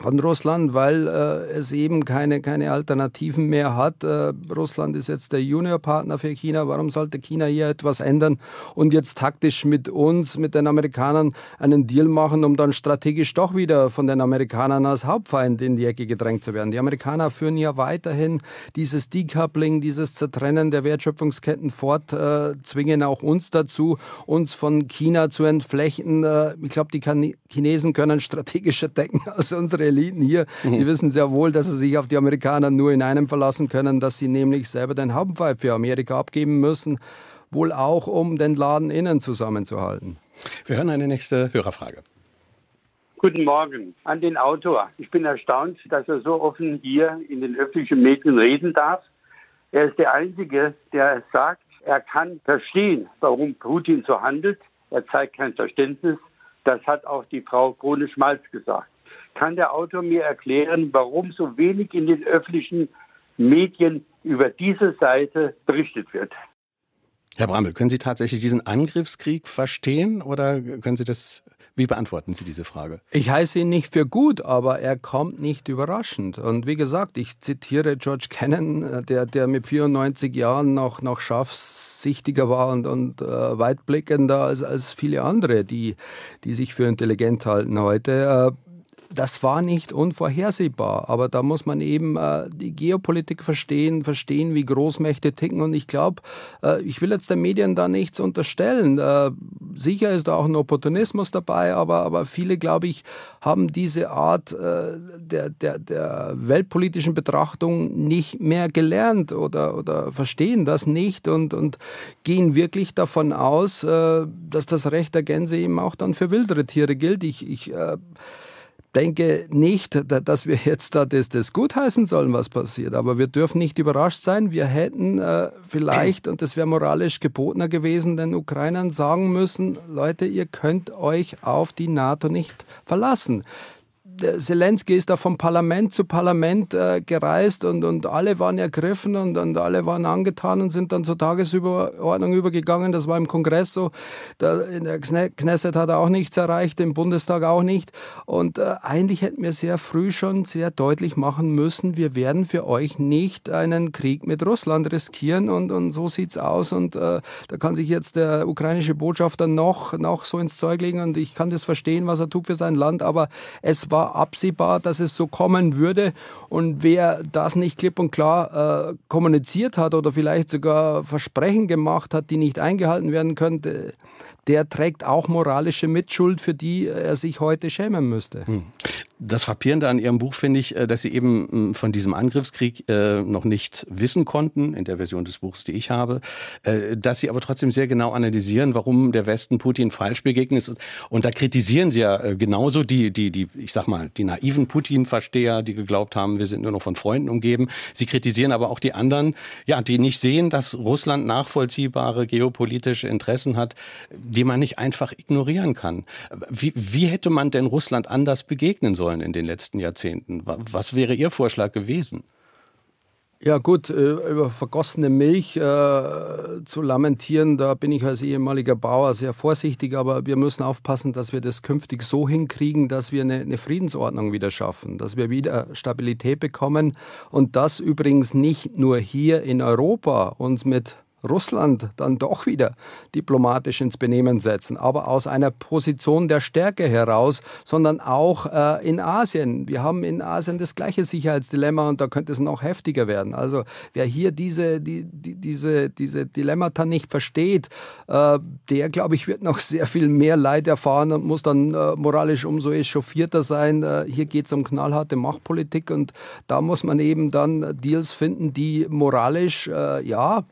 von Russland, weil äh, es eben keine, keine Alternativen mehr hat. Äh, Russland ist jetzt der Juniorpartner für China. Warum sollte China hier etwas ändern und jetzt taktisch mit uns, mit den Amerikanern einen Deal machen, um dann strategisch doch wieder von den Amerikanern als Hauptfeind in die Ecke gedrängt zu werden? Die Amerikaner führen ja weiterhin dieses Decoupling, dieses Zertrennen der Wertschöpfungsketten fort, äh, zwingen auch uns dazu, uns von China zu entflechten. Äh, ich glaube, die Chinesen können strategischer denken als unsere Eliten hier, mhm. die wissen sehr wohl, dass sie sich auf die Amerikaner nur in einem verlassen können, dass sie nämlich selber den Hauptpfeif für Amerika abgeben müssen, wohl auch um den Laden innen zusammenzuhalten. Wir hören eine nächste Hörerfrage. Guten Morgen an den Autor. Ich bin erstaunt, dass er so offen hier in den öffentlichen Medien reden darf. Er ist der Einzige, der sagt, er kann verstehen, warum Putin so handelt. Er zeigt kein Verständnis. Das hat auch die Frau Krone-Schmalz gesagt. Kann der Autor mir erklären, warum so wenig in den öffentlichen Medien über diese Seite berichtet wird? Herr Brammel, können Sie tatsächlich diesen Angriffskrieg verstehen oder können Sie das, wie beantworten Sie diese Frage? Ich heiße ihn nicht für gut, aber er kommt nicht überraschend. Und wie gesagt, ich zitiere George Kennan, der, der mit 94 Jahren noch, noch scharfsichtiger war und, und äh, weitblickender als, als viele andere, die, die sich für intelligent halten heute. Äh, das war nicht unvorhersehbar, aber da muss man eben äh, die Geopolitik verstehen, verstehen, wie Großmächte ticken. Und ich glaube, äh, ich will jetzt den Medien da nichts unterstellen. Äh, sicher ist da auch ein Opportunismus dabei, aber, aber viele, glaube ich, haben diese Art äh, der, der, der weltpolitischen Betrachtung nicht mehr gelernt oder, oder verstehen das nicht und, und gehen wirklich davon aus, äh, dass das Recht der Gänse eben auch dann für wildere Tiere gilt. Ich, ich äh, denke nicht, dass wir jetzt da das, das gutheißen sollen, was passiert. Aber wir dürfen nicht überrascht sein. Wir hätten äh, vielleicht, und das wäre moralisch gebotener gewesen, den Ukrainern sagen müssen, Leute, ihr könnt euch auf die NATO nicht verlassen. Zelensky ist da vom Parlament zu Parlament äh, gereist und, und alle waren ergriffen und, und alle waren angetan und sind dann zur Tagesüberordnung übergegangen. Das war im Kongress so. Da, in der Knesset hat er auch nichts erreicht, im Bundestag auch nicht. Und äh, eigentlich hätten wir sehr früh schon sehr deutlich machen müssen, wir werden für euch nicht einen Krieg mit Russland riskieren und, und so sieht's aus. Und äh, da kann sich jetzt der ukrainische Botschafter noch, noch so ins Zeug legen und ich kann das verstehen, was er tut für sein Land, aber es war absehbar, dass es so kommen würde. Und wer das nicht klipp und klar äh, kommuniziert hat oder vielleicht sogar Versprechen gemacht hat, die nicht eingehalten werden könnten, der trägt auch moralische Mitschuld, für die er sich heute schämen müsste. Hm. Das Frappierende an Ihrem Buch finde ich, äh, dass Sie eben hm, von diesem Angriffskrieg äh, noch nicht wissen konnten, in der Version des Buchs, die ich habe, äh, dass Sie aber trotzdem sehr genau analysieren, warum der Westen Putin falsch begegnet ist. Und da kritisieren Sie ja genauso die, die, die, ich sag mal, die naiven Putin-Versteher, die geglaubt haben, wir sind nur noch von Freunden umgeben. Sie kritisieren aber auch die anderen, ja, die nicht sehen, dass Russland nachvollziehbare geopolitische Interessen hat, die man nicht einfach ignorieren kann. Wie, wie hätte man denn Russland anders begegnen sollen in den letzten Jahrzehnten? Was wäre Ihr Vorschlag gewesen? Ja gut, äh, über vergossene Milch äh, zu lamentieren, da bin ich als ehemaliger Bauer sehr vorsichtig, aber wir müssen aufpassen, dass wir das künftig so hinkriegen, dass wir eine, eine Friedensordnung wieder schaffen, dass wir wieder Stabilität bekommen und das übrigens nicht nur hier in Europa uns mit Russland dann doch wieder diplomatisch ins Benehmen setzen, aber aus einer Position der Stärke heraus, sondern auch äh, in Asien. Wir haben in Asien das gleiche Sicherheitsdilemma und da könnte es noch heftiger werden. Also wer hier diese, die, die, diese, diese Dilemmata nicht versteht, äh, der, glaube ich, wird noch sehr viel mehr Leid erfahren und muss dann äh, moralisch umso echauffierter sein. Äh, hier geht es um knallharte Machtpolitik und da muss man eben dann Deals finden, die moralisch, äh, ja,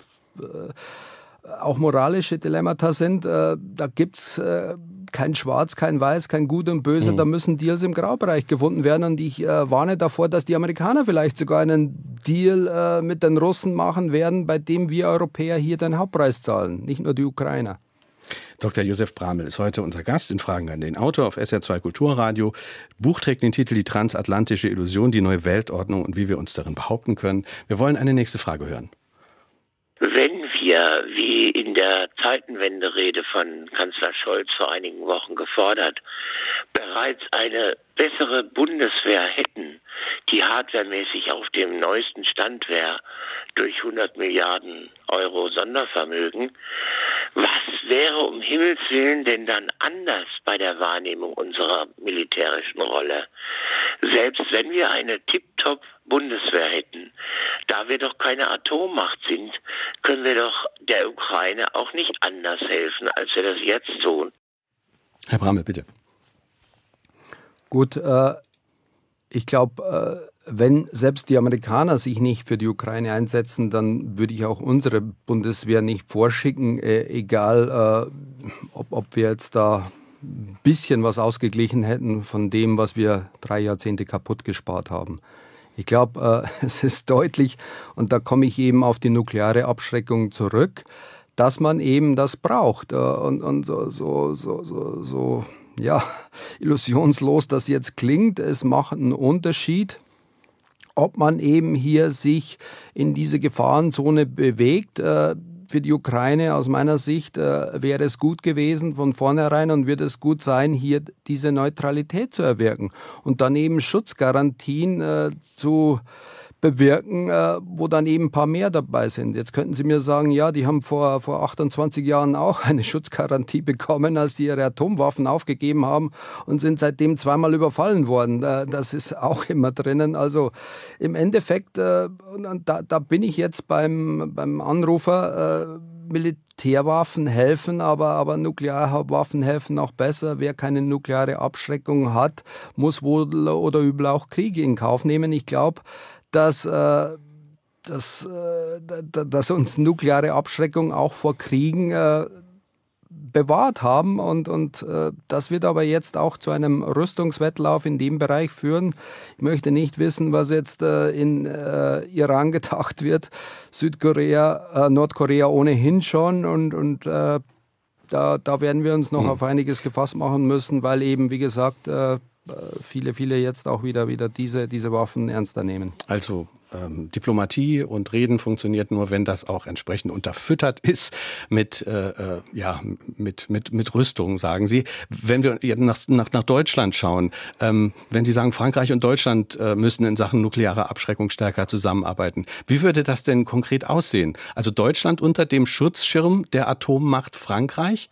auch moralische Dilemmata sind. Äh, da gibt es äh, kein Schwarz, kein Weiß, kein Gut und Böse. Mhm. Da müssen Deals im Graubereich gefunden werden. Und ich warne davor, dass die Amerikaner vielleicht sogar einen Deal mit den Russen machen werden, bei dem wir Europäer hier den Hauptpreis zahlen, nicht nur die Ukrainer. Dr. Josef Bramel ist heute unser Gast in Fragen an den Autor auf SR2 Kulturradio. Buch trägt den Titel Die transatlantische Illusion, die neue Weltordnung und wie wir uns darin behaupten können. Wir wollen eine nächste Frage hören. Wir, wie in der Zeitenwenderede von Kanzler Scholz vor einigen Wochen gefordert, bereits eine bessere Bundeswehr hätten, die hardwaremäßig auf dem neuesten Stand wäre, durch 100 Milliarden Euro Sondervermögen, was wäre um Himmels Willen denn dann anders bei der Wahrnehmung unserer militärischen Rolle? Selbst wenn wir eine Tip-Top Bundeswehr hätten, da wir doch keine Atommacht sind, können wir doch der Ukraine auch nicht anders helfen, als wir das jetzt tun. Herr Brammel, bitte. Gut, äh, ich glaube, äh, wenn selbst die Amerikaner sich nicht für die Ukraine einsetzen, dann würde ich auch unsere Bundeswehr nicht vorschicken, äh, egal äh, ob, ob wir jetzt da ein bisschen was ausgeglichen hätten von dem, was wir drei Jahrzehnte kaputt gespart haben. Ich glaube, äh, es ist deutlich, und da komme ich eben auf die nukleare Abschreckung zurück, dass man eben das braucht. Äh, und, und so, so, so, so, so, ja, illusionslos das jetzt klingt, es macht einen Unterschied, ob man eben hier sich in diese Gefahrenzone bewegt. Äh, für die Ukraine. Aus meiner Sicht äh, wäre es gut gewesen von vornherein und wird es gut sein, hier diese Neutralität zu erwirken und dann eben Schutzgarantien äh, zu bewirken, äh, wo dann eben ein paar mehr dabei sind. Jetzt könnten Sie mir sagen, ja, die haben vor, vor 28 Jahren auch eine Schutzgarantie bekommen, als sie ihre Atomwaffen aufgegeben haben und sind seitdem zweimal überfallen worden. Äh, das ist auch immer drinnen. Also im Endeffekt, äh, da, da bin ich jetzt beim, beim Anrufer, äh, Militärwaffen helfen, aber, aber Nuklearwaffen helfen auch besser. Wer keine nukleare Abschreckung hat, muss wohl oder übel auch Kriege in Kauf nehmen. Ich glaube, dass, äh, dass, äh, dass uns nukleare Abschreckung auch vor Kriegen äh, bewahrt haben und, und äh, das wird aber jetzt auch zu einem Rüstungswettlauf in dem Bereich führen. Ich möchte nicht wissen, was jetzt äh, in äh, Iran gedacht wird, Südkorea, äh, Nordkorea ohnehin schon und, und äh, da, da werden wir uns noch mhm. auf einiges gefasst machen müssen, weil eben, wie gesagt, äh, viele, viele jetzt auch wieder, wieder diese, diese Waffen ernster nehmen. Also ähm, Diplomatie und Reden funktioniert nur, wenn das auch entsprechend unterfüttert ist mit, äh, äh ja, mit, mit, mit Rüstung, sagen Sie. Wenn wir nach, nach, nach Deutschland schauen, ähm, wenn Sie sagen, Frankreich und Deutschland äh, müssen in Sachen nuklearer Abschreckung stärker zusammenarbeiten, wie würde das denn konkret aussehen? Also Deutschland unter dem Schutzschirm der Atommacht Frankreich?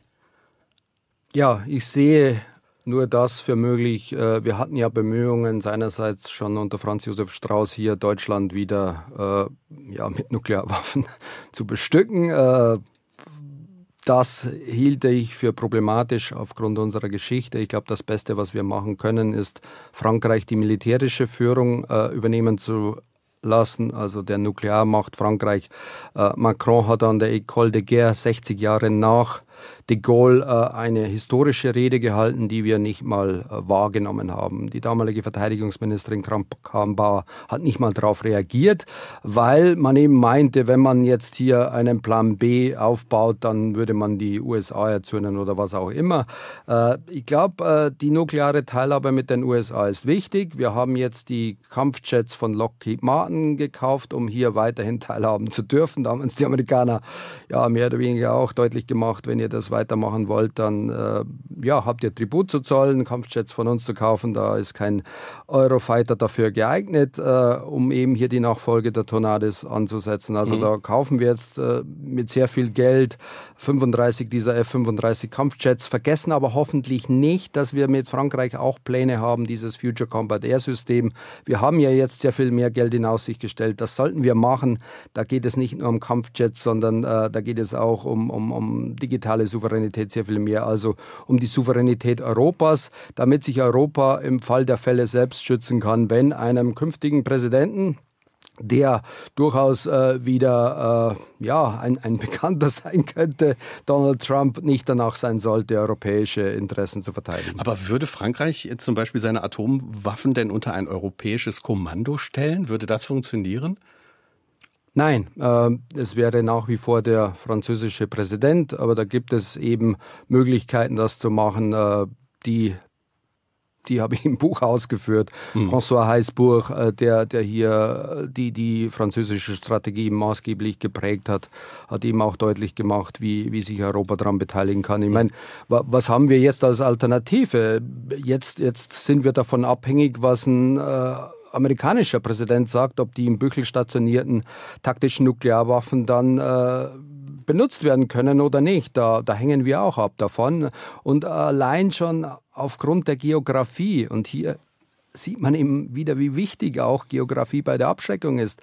Ja, ich sehe nur das für möglich. Äh, wir hatten ja Bemühungen seinerseits schon unter Franz Josef Strauß hier Deutschland wieder äh, ja, mit Nuklearwaffen zu bestücken. Äh, das hielte ich für problematisch aufgrund unserer Geschichte. Ich glaube, das Beste, was wir machen können, ist Frankreich die militärische Führung übernehmen zu lassen, also der Nuklearmacht Frankreich. Macron hat an der École de Guerre 60 Jahre nach de Gaulle äh, eine historische Rede gehalten, die wir nicht mal äh, wahrgenommen haben. Die damalige Verteidigungsministerin Kramp-Karrenbauer hat nicht mal darauf reagiert, weil man eben meinte, wenn man jetzt hier einen Plan B aufbaut, dann würde man die USA erzürnen oder was auch immer. Äh, ich glaube, die nukleare Teilhabe mit den USA ist wichtig. Wir haben jetzt die Kampfjets von Lockheed Martin gekauft, um hier weiterhin teilhaben zu dürfen. Da haben uns die Amerikaner ja mehr oder weniger auch deutlich gemacht, wenn ihr das weitermachen wollt, dann äh, ja, habt ihr Tribut zu zollen, Kampfjets von uns zu kaufen. Da ist kein Eurofighter dafür geeignet, äh, um eben hier die Nachfolge der Tornades anzusetzen. Also mhm. da kaufen wir jetzt äh, mit sehr viel Geld 35 dieser F-35 Kampfjets, vergessen aber hoffentlich nicht, dass wir mit Frankreich auch Pläne haben, dieses Future Combat Air System. Wir haben ja jetzt sehr viel mehr Geld in Aussicht gestellt. Das sollten wir machen. Da geht es nicht nur um Kampfjets, sondern äh, da geht es auch um, um, um digitale Souveränität sehr viel mehr. Also um die Souveränität Europas, damit sich Europa im Fall der Fälle selbst schützen kann, wenn einem künftigen Präsidenten der durchaus äh, wieder äh, ja, ein, ein Bekannter sein könnte, Donald Trump nicht danach sein sollte, europäische Interessen zu verteidigen. Aber würde Frankreich zum Beispiel seine Atomwaffen denn unter ein europäisches Kommando stellen? Würde das funktionieren? Nein, äh, es wäre nach wie vor der französische Präsident, aber da gibt es eben Möglichkeiten, das zu machen, äh, die die habe ich im Buch ausgeführt. Mhm. François Heißburg, äh, der, der hier die, die französische Strategie maßgeblich geprägt hat, hat eben auch deutlich gemacht, wie, wie sich Europa daran beteiligen kann. Ich meine, was haben wir jetzt als Alternative? Jetzt, jetzt sind wir davon abhängig, was ein äh, amerikanischer Präsident sagt, ob die im Büchel stationierten taktischen Nuklearwaffen dann äh, benutzt werden können oder nicht. Da, da hängen wir auch ab davon. Und allein schon aufgrund der Geografie, und hier sieht man eben wieder, wie wichtig auch Geografie bei der Abschreckung ist.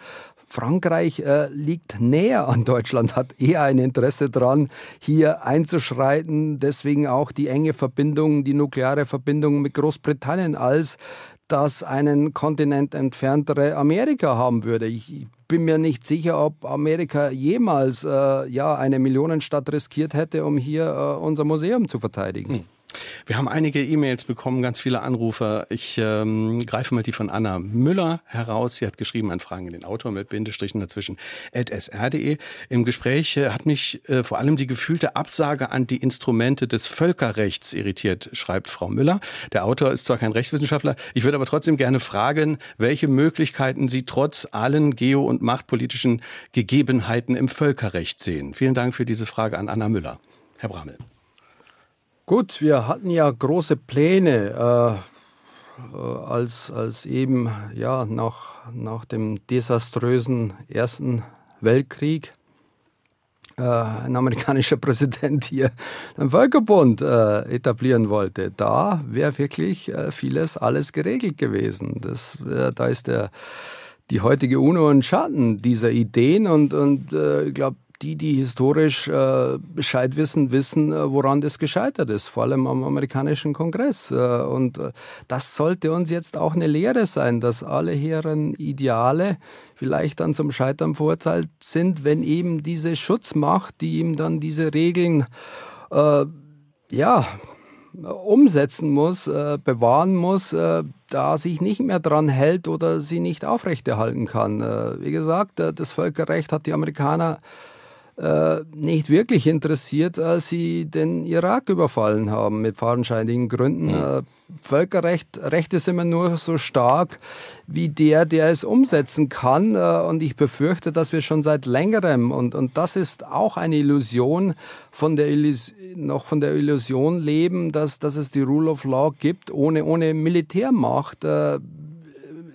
Frankreich äh, liegt näher an Deutschland, hat eher ein Interesse daran, hier einzuschreiten. Deswegen auch die enge Verbindung, die nukleare Verbindung mit Großbritannien, als das einen Kontinent entferntere Amerika haben würde. Ich bin mir nicht sicher, ob Amerika jemals äh, ja, eine Millionenstadt riskiert hätte, um hier äh, unser Museum zu verteidigen. Hm. Wir haben einige E-Mails bekommen, ganz viele Anrufer. Ich ähm, greife mal die von Anna Müller heraus. Sie hat geschrieben an Fragen in den Autor mit Bindestrichen dazwischen sr.de. Im Gespräch äh, hat mich äh, vor allem die gefühlte Absage an die Instrumente des Völkerrechts irritiert, schreibt Frau Müller. Der Autor ist zwar kein Rechtswissenschaftler, ich würde aber trotzdem gerne fragen, welche Möglichkeiten Sie trotz allen geo- und machtpolitischen Gegebenheiten im Völkerrecht sehen. Vielen Dank für diese Frage an Anna Müller. Herr Bramel. Gut, wir hatten ja große Pläne, äh, äh, als, als eben ja, nach, nach dem desaströsen Ersten Weltkrieg äh, ein amerikanischer Präsident hier einen Völkerbund äh, etablieren wollte. Da wäre wirklich äh, vieles, alles geregelt gewesen. Das, äh, da ist der, die heutige UNO ein Schatten dieser Ideen und, und ich glaube, die, die historisch äh, Bescheid wissen, wissen, äh, woran das gescheitert ist, vor allem am amerikanischen Kongress. Äh, und äh, das sollte uns jetzt auch eine Lehre sein, dass alle hehren Ideale vielleicht dann zum Scheitern verurteilt sind, wenn eben diese Schutzmacht, die ihm dann diese Regeln äh, ja, umsetzen muss, äh, bewahren muss, äh, da sich nicht mehr dran hält oder sie nicht aufrechterhalten kann. Äh, wie gesagt, das Völkerrecht hat die Amerikaner äh, nicht wirklich interessiert, als sie den Irak überfallen haben, mit fadenscheinigen Gründen. Ja. Äh, Völkerrecht, Recht ist immer nur so stark wie der, der es umsetzen kann. Äh, und ich befürchte, dass wir schon seit längerem, und, und das ist auch eine Illusion, von der Illus noch von der Illusion leben, dass, dass es die Rule of Law gibt, ohne, ohne Militärmacht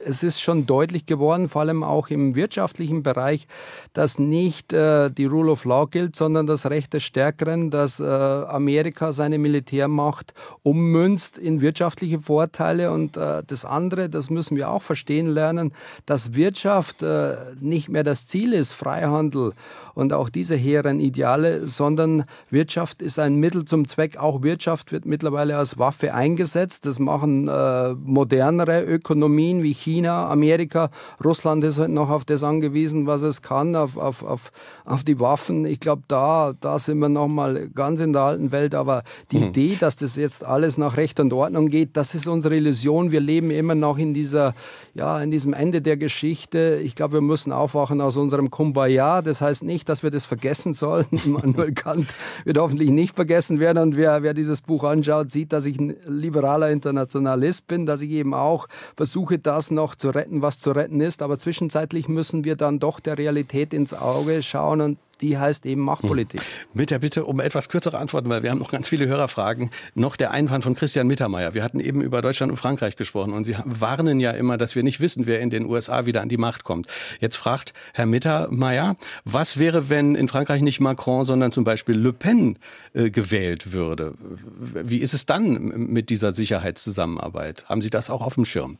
es ist schon deutlich geworden, vor allem auch im wirtschaftlichen Bereich, dass nicht äh, die Rule of Law gilt, sondern das Recht des Stärkeren, dass äh, Amerika seine Militärmacht ummünzt in wirtschaftliche Vorteile. Und äh, das andere, das müssen wir auch verstehen lernen, dass Wirtschaft äh, nicht mehr das Ziel ist, Freihandel und auch diese hehren Ideale, sondern Wirtschaft ist ein Mittel zum Zweck. Auch Wirtschaft wird mittlerweile als Waffe eingesetzt. Das machen äh, modernere Ökonomien wie China, Amerika. Russland ist halt noch auf das angewiesen, was es kann, auf, auf, auf, auf die Waffen. Ich glaube, da, da sind wir noch mal ganz in der alten Welt. Aber die mhm. Idee, dass das jetzt alles nach Recht und Ordnung geht, das ist unsere Illusion. Wir leben immer noch in dieser, ja, in diesem Ende der Geschichte. Ich glaube, wir müssen aufwachen aus unserem Kumbaya. Das heißt nicht, nicht, dass wir das vergessen sollen. Immanuel Kant wird hoffentlich nicht vergessen werden. Und wer, wer dieses Buch anschaut, sieht, dass ich ein liberaler Internationalist bin, dass ich eben auch versuche, das noch zu retten, was zu retten ist. Aber zwischenzeitlich müssen wir dann doch der Realität ins Auge schauen und die heißt eben Machtpolitik. Hm. Mit der Bitte um etwas kürzere Antworten, weil wir haben noch ganz viele Hörerfragen. Noch der Einwand von Christian Mittermeier. Wir hatten eben über Deutschland und Frankreich gesprochen und Sie warnen ja immer, dass wir nicht wissen, wer in den USA wieder an die Macht kommt. Jetzt fragt Herr Mittermeier, was wäre, wenn in Frankreich nicht Macron, sondern zum Beispiel Le Pen äh, gewählt würde? Wie ist es dann mit dieser Sicherheitszusammenarbeit? Haben Sie das auch auf dem Schirm?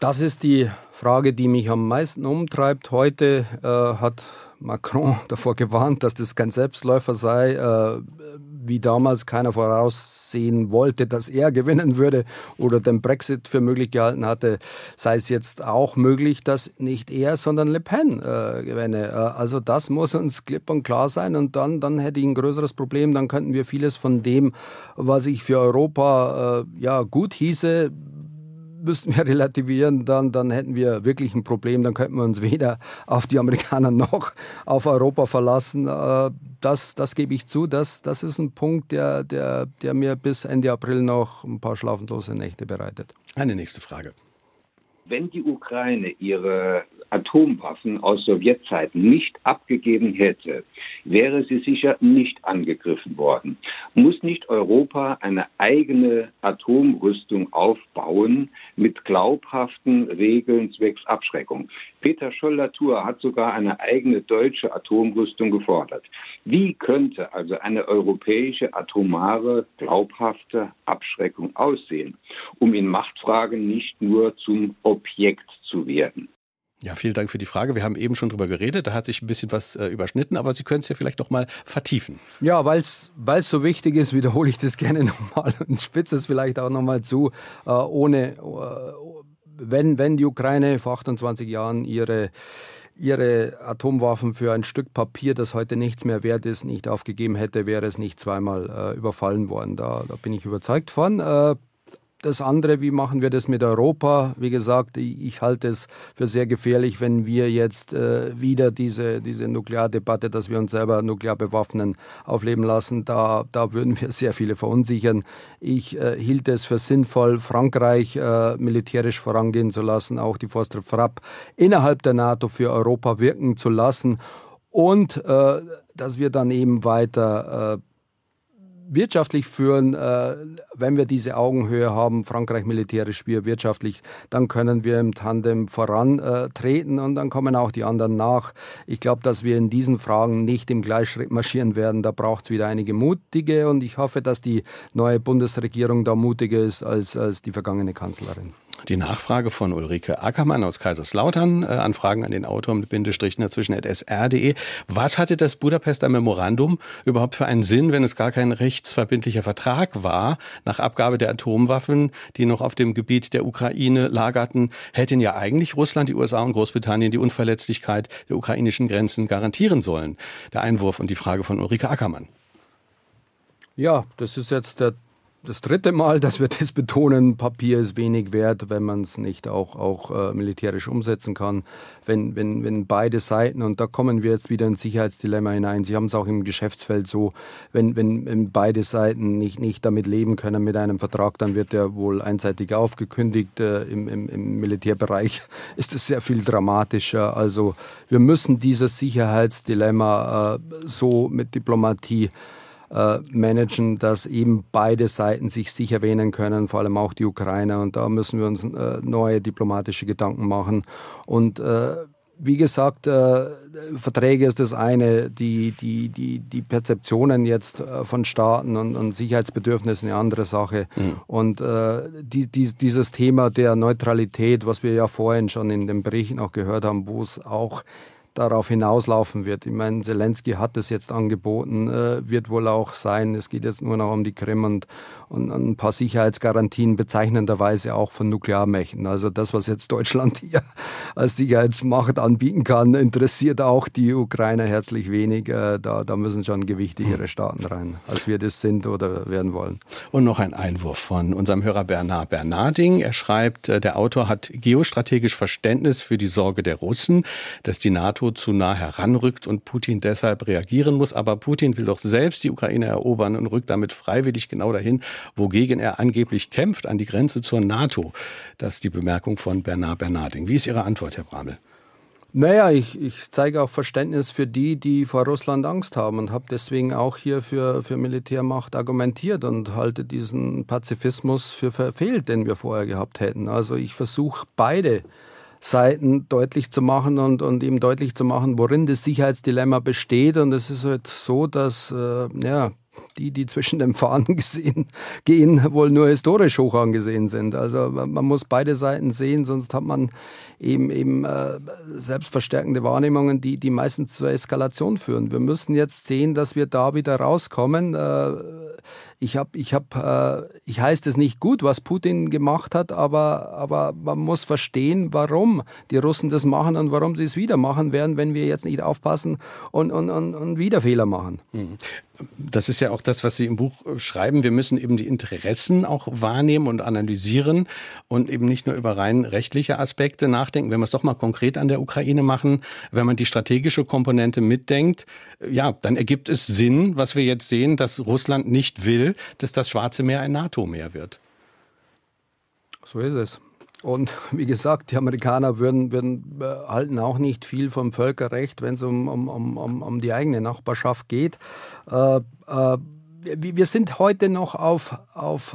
Das ist die Frage, die mich am meisten umtreibt. Heute äh, hat Macron davor gewarnt, dass das kein Selbstläufer sei, äh, wie damals keiner voraussehen wollte, dass er gewinnen würde oder den Brexit für möglich gehalten hatte, sei es jetzt auch möglich, dass nicht er, sondern Le Pen äh, gewinne. Äh, also das muss uns klipp und klar sein und dann, dann hätte ich ein größeres Problem, dann könnten wir vieles von dem, was ich für Europa äh, ja gut hieße, müssten wir relativieren, dann, dann hätten wir wirklich ein Problem. Dann könnten wir uns weder auf die Amerikaner noch auf Europa verlassen. Äh, das, das gebe ich zu. Das, das ist ein Punkt, der, der, der mir bis Ende April noch ein paar schlaflose Nächte bereitet. Eine nächste Frage. Wenn die Ukraine ihre Atomwaffen aus Sowjetzeiten nicht abgegeben hätte, wäre sie sicher nicht angegriffen worden. Muss nicht Europa eine eigene Atomrüstung aufbauen mit glaubhaften Regeln zwecks Abschreckung? Peter Scholl-Latour hat sogar eine eigene deutsche Atomrüstung gefordert. Wie könnte also eine europäische atomare, glaubhafte Abschreckung aussehen, um in Machtfragen nicht nur zum Objekt zu werden? Ja, vielen Dank für die Frage. Wir haben eben schon drüber geredet, da hat sich ein bisschen was äh, überschnitten, aber Sie können es ja vielleicht noch mal vertiefen. Ja, weil es so wichtig ist, wiederhole ich das gerne nochmal und spitze es vielleicht auch nochmal zu. Äh, ohne, äh, wenn, wenn die Ukraine vor 28 Jahren ihre ihre Atomwaffen für ein Stück Papier, das heute nichts mehr wert ist, nicht aufgegeben hätte, wäre es nicht zweimal äh, überfallen worden. Da, da, bin ich überzeugt von. Äh, das andere, wie machen wir das mit Europa? Wie gesagt, ich, halte es für sehr gefährlich, wenn wir jetzt äh, wieder diese, diese Nukleardebatte, dass wir uns selber nuklear bewaffnen, aufleben lassen. Da, da würden wir sehr viele verunsichern. Ich äh, hielt es für sinnvoll, Frankreich äh, militärisch vorangehen zu lassen, auch die Forster Frapp innerhalb der NATO für Europa wirken zu lassen und äh, dass wir dann eben weiter äh, wirtschaftlich führen, äh, wenn wir diese Augenhöhe haben, Frankreich militärisch, wir wirtschaftlich, dann können wir im Tandem vorantreten und dann kommen auch die anderen nach. Ich glaube, dass wir in diesen Fragen nicht im Gleichschritt marschieren werden. Da braucht es wieder einige mutige und ich hoffe, dass die neue Bundesregierung da mutiger ist als, als die vergangene Kanzlerin. Die Nachfrage von Ulrike Ackermann aus Kaiserslautern, äh, Anfragen an den Autor mit Bindestrichen dazwischen at sr.de. Was hatte das Budapester Memorandum überhaupt für einen Sinn, wenn es gar kein rechtsverbindlicher Vertrag war? Nach Abgabe der Atomwaffen, die noch auf dem Gebiet der Ukraine lagerten, hätten ja eigentlich Russland, die USA und Großbritannien die Unverletzlichkeit der ukrainischen Grenzen garantieren sollen. Der Einwurf und die Frage von Ulrike Ackermann. Ja, das ist jetzt der das dritte Mal, dass wir das betonen, Papier ist wenig wert, wenn man es nicht auch, auch äh, militärisch umsetzen kann. Wenn, wenn, wenn beide Seiten, und da kommen wir jetzt wieder ins Sicherheitsdilemma hinein, Sie haben es auch im Geschäftsfeld so, wenn, wenn, wenn beide Seiten nicht, nicht damit leben können mit einem Vertrag, dann wird der wohl einseitig aufgekündigt. Äh, im, im, Im Militärbereich ist es sehr viel dramatischer. Also wir müssen dieses Sicherheitsdilemma äh, so mit Diplomatie äh, managen, dass eben beide Seiten sich sicher wähnen können, vor allem auch die Ukrainer. Und da müssen wir uns äh, neue diplomatische Gedanken machen. Und äh, wie gesagt, äh, Verträge ist das eine, die, die, die, die Perzeptionen jetzt äh, von Staaten und, und Sicherheitsbedürfnissen eine andere Sache. Mhm. Und äh, die, die, dieses Thema der Neutralität, was wir ja vorhin schon in den Berichten auch gehört haben, wo es auch darauf hinauslaufen wird. Ich meine, Zelensky hat es jetzt angeboten, äh, wird wohl auch sein. Es geht jetzt nur noch um die Krim und, und ein paar Sicherheitsgarantien bezeichnenderweise auch von Nuklearmächten. Also das, was jetzt Deutschland hier als Sicherheitsmacht anbieten kann, interessiert auch die Ukrainer herzlich wenig. Äh, da, da müssen schon gewichtigere Staaten rein, als wir das sind oder werden wollen. Und noch ein Einwurf von unserem Hörer Bernard Bernarding. Er schreibt, äh, der Autor hat geostrategisch Verständnis für die Sorge der Russen, dass die NATO zu nah heranrückt und Putin deshalb reagieren muss. Aber Putin will doch selbst die Ukraine erobern und rückt damit freiwillig genau dahin, wogegen er angeblich kämpft, an die Grenze zur NATO. Das ist die Bemerkung von Bernard Bernarding. Wie ist Ihre Antwort, Herr Bramel? Naja, ich, ich zeige auch Verständnis für die, die vor Russland Angst haben und habe deswegen auch hier für, für Militärmacht argumentiert und halte diesen Pazifismus für verfehlt, den wir vorher gehabt hätten. Also ich versuche beide Seiten deutlich zu machen und, und ihm deutlich zu machen, worin das Sicherheitsdilemma besteht. Und es ist halt so, dass äh, ja, die, die zwischen den Fahnen gesehen, gehen, wohl nur historisch hoch angesehen sind. Also man muss beide Seiten sehen, sonst hat man eben, eben äh, selbstverstärkende Wahrnehmungen, die, die meistens zur Eskalation führen. Wir müssen jetzt sehen, dass wir da wieder rauskommen. Äh, ich habe, ich habe, äh, ich heiße es nicht gut, was Putin gemacht hat, aber, aber man muss verstehen, warum die Russen das machen und warum sie es wieder machen werden, wenn wir jetzt nicht aufpassen und, und, und, und wieder Fehler machen. Mhm. Das ist ja auch das, was Sie im Buch schreiben. Wir müssen eben die Interessen auch wahrnehmen und analysieren und eben nicht nur über rein rechtliche Aspekte nachdenken. Wenn wir es doch mal konkret an der Ukraine machen, wenn man die strategische Komponente mitdenkt, ja, dann ergibt es Sinn, was wir jetzt sehen, dass Russland nicht will, dass das Schwarze Meer ein NATO-Meer wird. So ist es. Und wie gesagt, die Amerikaner würden, würden äh, halten auch nicht viel vom Völkerrecht, wenn es um, um, um, um die eigene Nachbarschaft geht. Äh, äh, wir sind heute noch auf, auf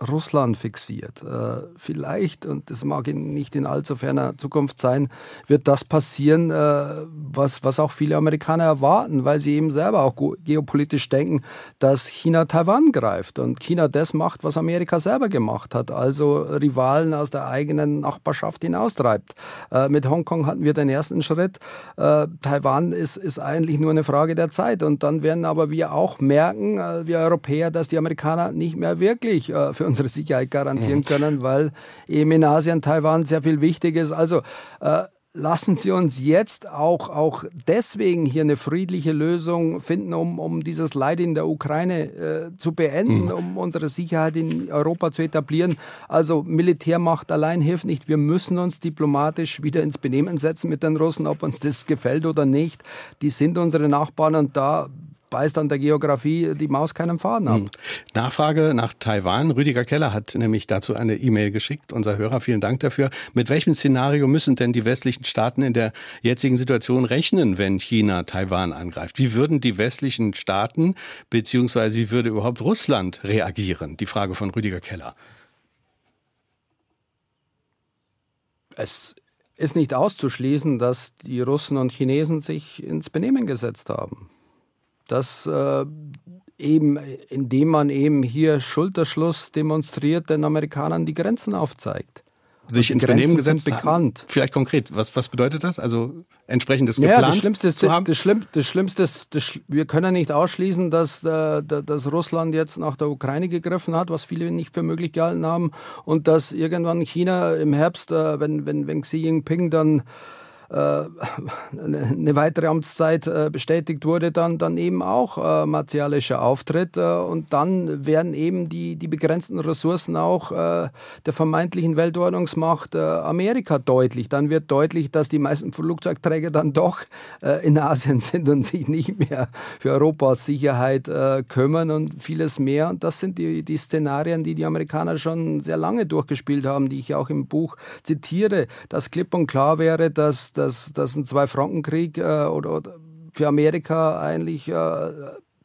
Russland fixiert. Äh, vielleicht, und das mag nicht in allzu ferner Zukunft sein, wird das passieren, äh, was, was auch viele Amerikaner erwarten, weil sie eben selber auch geopolitisch denken, dass China Taiwan greift und China das macht, was Amerika selber gemacht hat, also Rivalen aus der eigenen Nachbarschaft hinaustreibt. Äh, mit Hongkong hatten wir den ersten Schritt. Taiwan ist, ist eigentlich nur eine Frage der Zeit und dann werden aber wir auch merken, wir Europäer, dass die Amerikaner nicht mehr wirklich für unsere Sicherheit garantieren mhm. können, weil eben in Asien, Taiwan sehr viel wichtig ist. Also äh, lassen Sie uns jetzt auch, auch deswegen hier eine friedliche Lösung finden, um, um dieses Leid in der Ukraine äh, zu beenden, mhm. um unsere Sicherheit in Europa zu etablieren. Also Militärmacht allein hilft nicht. Wir müssen uns diplomatisch wieder ins Benehmen setzen mit den Russen, ob uns das gefällt oder nicht. Die sind unsere Nachbarn und da beißt an der Geografie die Maus keinen Faden ab. Hm. Nachfrage nach Taiwan. Rüdiger Keller hat nämlich dazu eine E-Mail geschickt. Unser Hörer, vielen Dank dafür. Mit welchem Szenario müssen denn die westlichen Staaten in der jetzigen Situation rechnen, wenn China Taiwan angreift? Wie würden die westlichen Staaten beziehungsweise wie würde überhaupt Russland reagieren? Die Frage von Rüdiger Keller. Es ist nicht auszuschließen, dass die Russen und Chinesen sich ins Benehmen gesetzt haben dass äh, eben, indem man eben hier Schulterschluss demonstriert, den Amerikanern die Grenzen aufzeigt sich ins Benehmen gesetzt bekannt. Vielleicht konkret, was, was bedeutet das? Also entsprechendes ja, geplant das Schlimmste, zu haben? Das, Schlimm, das Schlimmste ist, das, wir können nicht ausschließen, dass, äh, dass Russland jetzt nach der Ukraine gegriffen hat, was viele nicht für möglich gehalten haben und dass irgendwann China im Herbst, äh, wenn, wenn, wenn Xi Jinping dann eine weitere Amtszeit äh, bestätigt wurde, dann, dann eben auch äh, martialischer Auftritt. und dann werden eben die, die begrenzten Ressourcen auch der vermeintlichen Weltordnungsmacht Amerika deutlich. Dann wird deutlich, dass die meisten Flugzeugträger dann doch in Asien sind und sich nicht mehr für Europas Sicherheit kümmern und vieles mehr. Und das sind die, die Szenarien, die die Amerikaner schon sehr lange durchgespielt haben, die ich auch im Buch zitiere, dass klipp und klar wäre, dass dass, dass ein Zwei-Franken-Krieg äh, oder, oder, für Amerika eigentlich äh,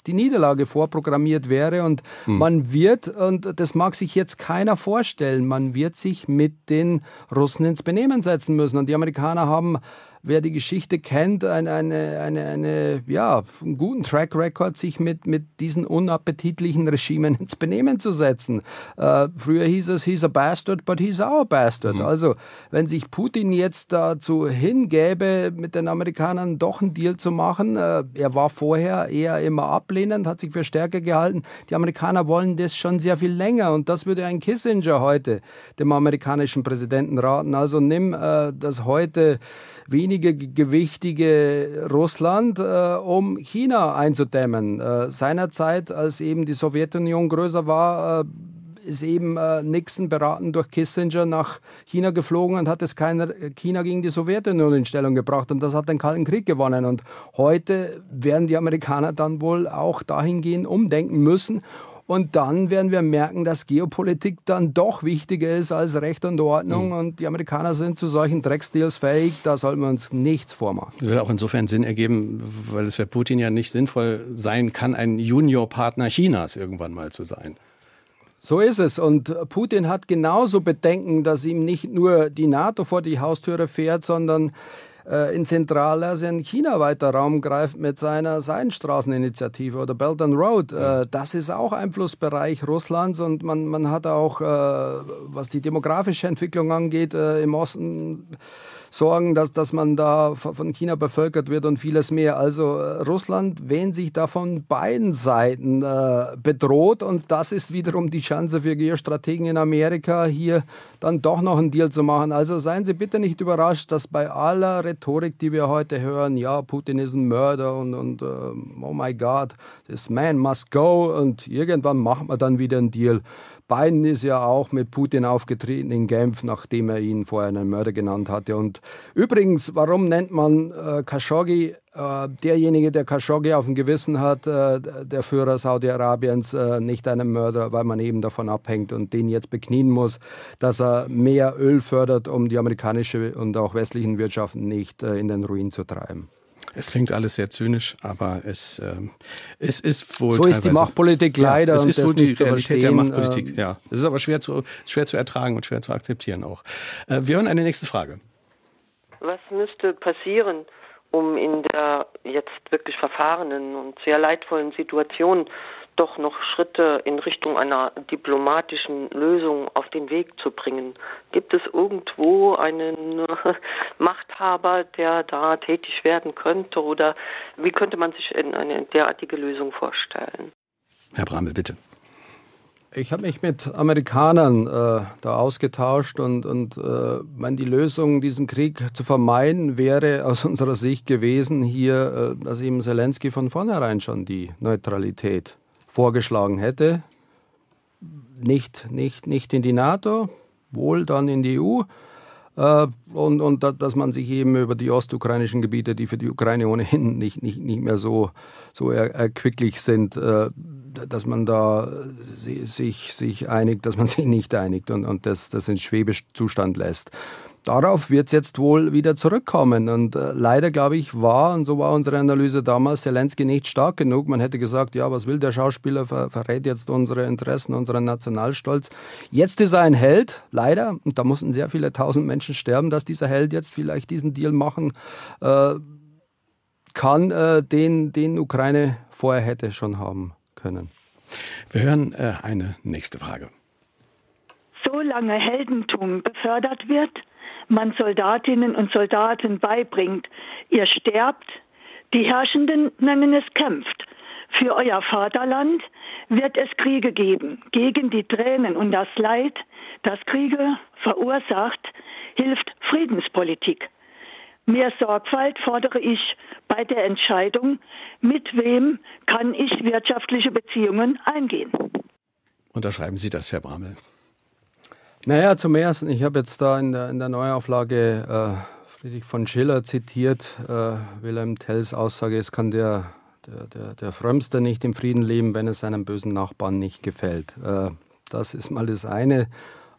die Niederlage vorprogrammiert wäre. Und hm. man wird, und das mag sich jetzt keiner vorstellen, man wird sich mit den Russen ins Benehmen setzen müssen. Und die Amerikaner haben wer die Geschichte kennt, eine, eine, eine, eine, ja, einen guten Track Record, sich mit, mit diesen unappetitlichen Regimen ins Benehmen zu setzen. Äh, früher hieß es, he's a bastard, but he's our bastard. Mhm. Also, wenn sich Putin jetzt dazu hingäbe, mit den Amerikanern doch einen Deal zu machen, äh, er war vorher eher immer ablehnend, hat sich für stärker gehalten. Die Amerikaner wollen das schon sehr viel länger und das würde ein Kissinger heute dem amerikanischen Präsidenten raten. Also nimm äh, das heute weniger gewichtige Russland, äh, um China einzudämmen. Äh, seinerzeit, als eben die Sowjetunion größer war, äh, ist eben äh, Nixon beraten durch Kissinger nach China geflogen und hat es keiner China gegen die Sowjetunion in Stellung gebracht und das hat den Kalten Krieg gewonnen und heute werden die Amerikaner dann wohl auch dahingehend umdenken müssen und dann werden wir merken, dass Geopolitik dann doch wichtiger ist als Recht und Ordnung. Mhm. Und die Amerikaner sind zu solchen Drecksdeals fähig. Da sollten wir uns nichts vormachen. Das würde auch insofern Sinn ergeben, weil es für Putin ja nicht sinnvoll sein kann, ein Juniorpartner Chinas irgendwann mal zu sein. So ist es. Und Putin hat genauso Bedenken, dass ihm nicht nur die NATO vor die Haustüre fährt, sondern äh, in Zentralasien China weiter Raum greift mit seiner Seidenstraßeninitiative oder Belt and Road. Äh, das ist auch Einflussbereich Russlands und man, man hat auch, äh, was die demografische Entwicklung angeht, im Osten sorgen, dass, dass man da von China bevölkert wird und vieles mehr. Also äh, Russland wähnt sich da von beiden Seiten äh, bedroht und das ist wiederum die Chance für Geostrategen in Amerika, hier dann doch noch einen Deal zu machen. Also seien Sie bitte nicht überrascht, dass bei aller Rhetorik, die wir heute hören, ja, Putin ist ein Mörder und, und uh, oh my God, this man must go und irgendwann machen wir dann wieder einen Deal. Biden ist ja auch mit Putin aufgetreten in Genf, nachdem er ihn vorher einen Mörder genannt hatte. Und übrigens, warum nennt man äh, Khashoggi, äh, derjenige, der Khashoggi auf dem Gewissen hat, äh, der Führer Saudi-Arabiens, äh, nicht einen Mörder, weil man eben davon abhängt und den jetzt beknien muss, dass er mehr Öl fördert, um die amerikanische und auch westlichen Wirtschaften nicht äh, in den Ruin zu treiben. Es klingt alles sehr zynisch, aber es, ähm, es ist wohl. So ist die Machtpolitik leider. Ja, es ist wohl die Realität der Machtpolitik, ähm, ja. Es ist aber schwer zu, schwer zu ertragen und schwer zu akzeptieren auch. Äh, wir hören eine nächste Frage. Was müsste passieren, um in der jetzt wirklich verfahrenen und sehr leidvollen Situation doch noch Schritte in Richtung einer diplomatischen Lösung auf den Weg zu bringen. Gibt es irgendwo einen Machthaber, der da tätig werden könnte oder wie könnte man sich eine derartige Lösung vorstellen? Herr Bramel, bitte. Ich habe mich mit Amerikanern äh, da ausgetauscht und, und äh, meine, die Lösung, diesen Krieg zu vermeiden, wäre aus unserer Sicht gewesen, hier, äh, dass eben Zelensky von vornherein schon die Neutralität vorgeschlagen hätte. Nicht, nicht, nicht in die NATO, wohl dann in die EU. Äh, und, und dass man sich eben über die ostukrainischen Gebiete, die für die Ukraine ohnehin nicht, nicht, nicht mehr so, so erquicklich sind, äh, dass man da sich, sich einigt, dass man sich nicht einigt und, und das, das in Schwebezustand lässt darauf wird es jetzt wohl wieder zurückkommen. Und äh, leider, glaube ich, war, und so war unsere Analyse damals, Zelensky nicht stark genug. Man hätte gesagt, ja, was will der Schauspieler, ver verrät jetzt unsere Interessen, unseren Nationalstolz. Jetzt ist er ein Held, leider, und da mussten sehr viele tausend Menschen sterben, dass dieser Held jetzt vielleicht diesen Deal machen äh, kann, äh, den, den Ukraine vorher hätte schon haben können. Wir hören äh, eine nächste Frage. Solange Heldentum befördert wird, man Soldatinnen und Soldaten beibringt. Ihr sterbt, die Herrschenden nennen es kämpft. Für euer Vaterland wird es Kriege geben. Gegen die Tränen und das Leid, das Kriege verursacht, hilft Friedenspolitik. Mehr Sorgfalt fordere ich bei der Entscheidung, mit wem kann ich wirtschaftliche Beziehungen eingehen. Unterschreiben Sie das, Herr Bramel. Naja, zum Ersten, ich habe jetzt da in der, in der Neuauflage äh, Friedrich von Schiller zitiert, äh, Wilhelm Tells Aussage, es kann der, der, der, der Frömmste nicht im Frieden leben, wenn es seinem bösen Nachbarn nicht gefällt. Äh, das ist mal das eine.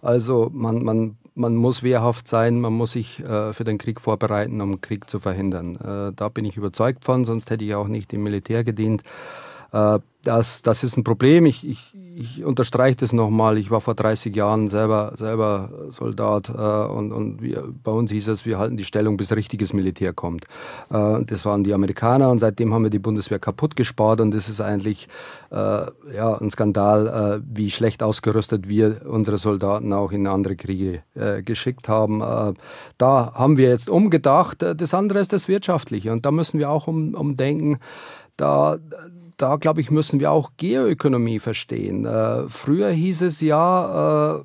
Also man, man, man muss wehrhaft sein, man muss sich äh, für den Krieg vorbereiten, um Krieg zu verhindern. Äh, da bin ich überzeugt von, sonst hätte ich auch nicht im Militär gedient. Äh, das, das ist ein Problem. Ich, ich, ich unterstreiche das nochmal. Ich war vor 30 Jahren selber, selber Soldat äh, und, und wir, bei uns hieß es, wir halten die Stellung, bis richtiges Militär kommt. Äh, das waren die Amerikaner und seitdem haben wir die Bundeswehr kaputt gespart und das ist eigentlich äh, ja, ein Skandal, äh, wie schlecht ausgerüstet wir unsere Soldaten auch in andere Kriege äh, geschickt haben. Da haben wir jetzt umgedacht. Das andere ist das Wirtschaftliche und da müssen wir auch um, umdenken. Da da, glaube ich, müssen wir auch Geoökonomie verstehen. Äh, früher hieß es ja, äh,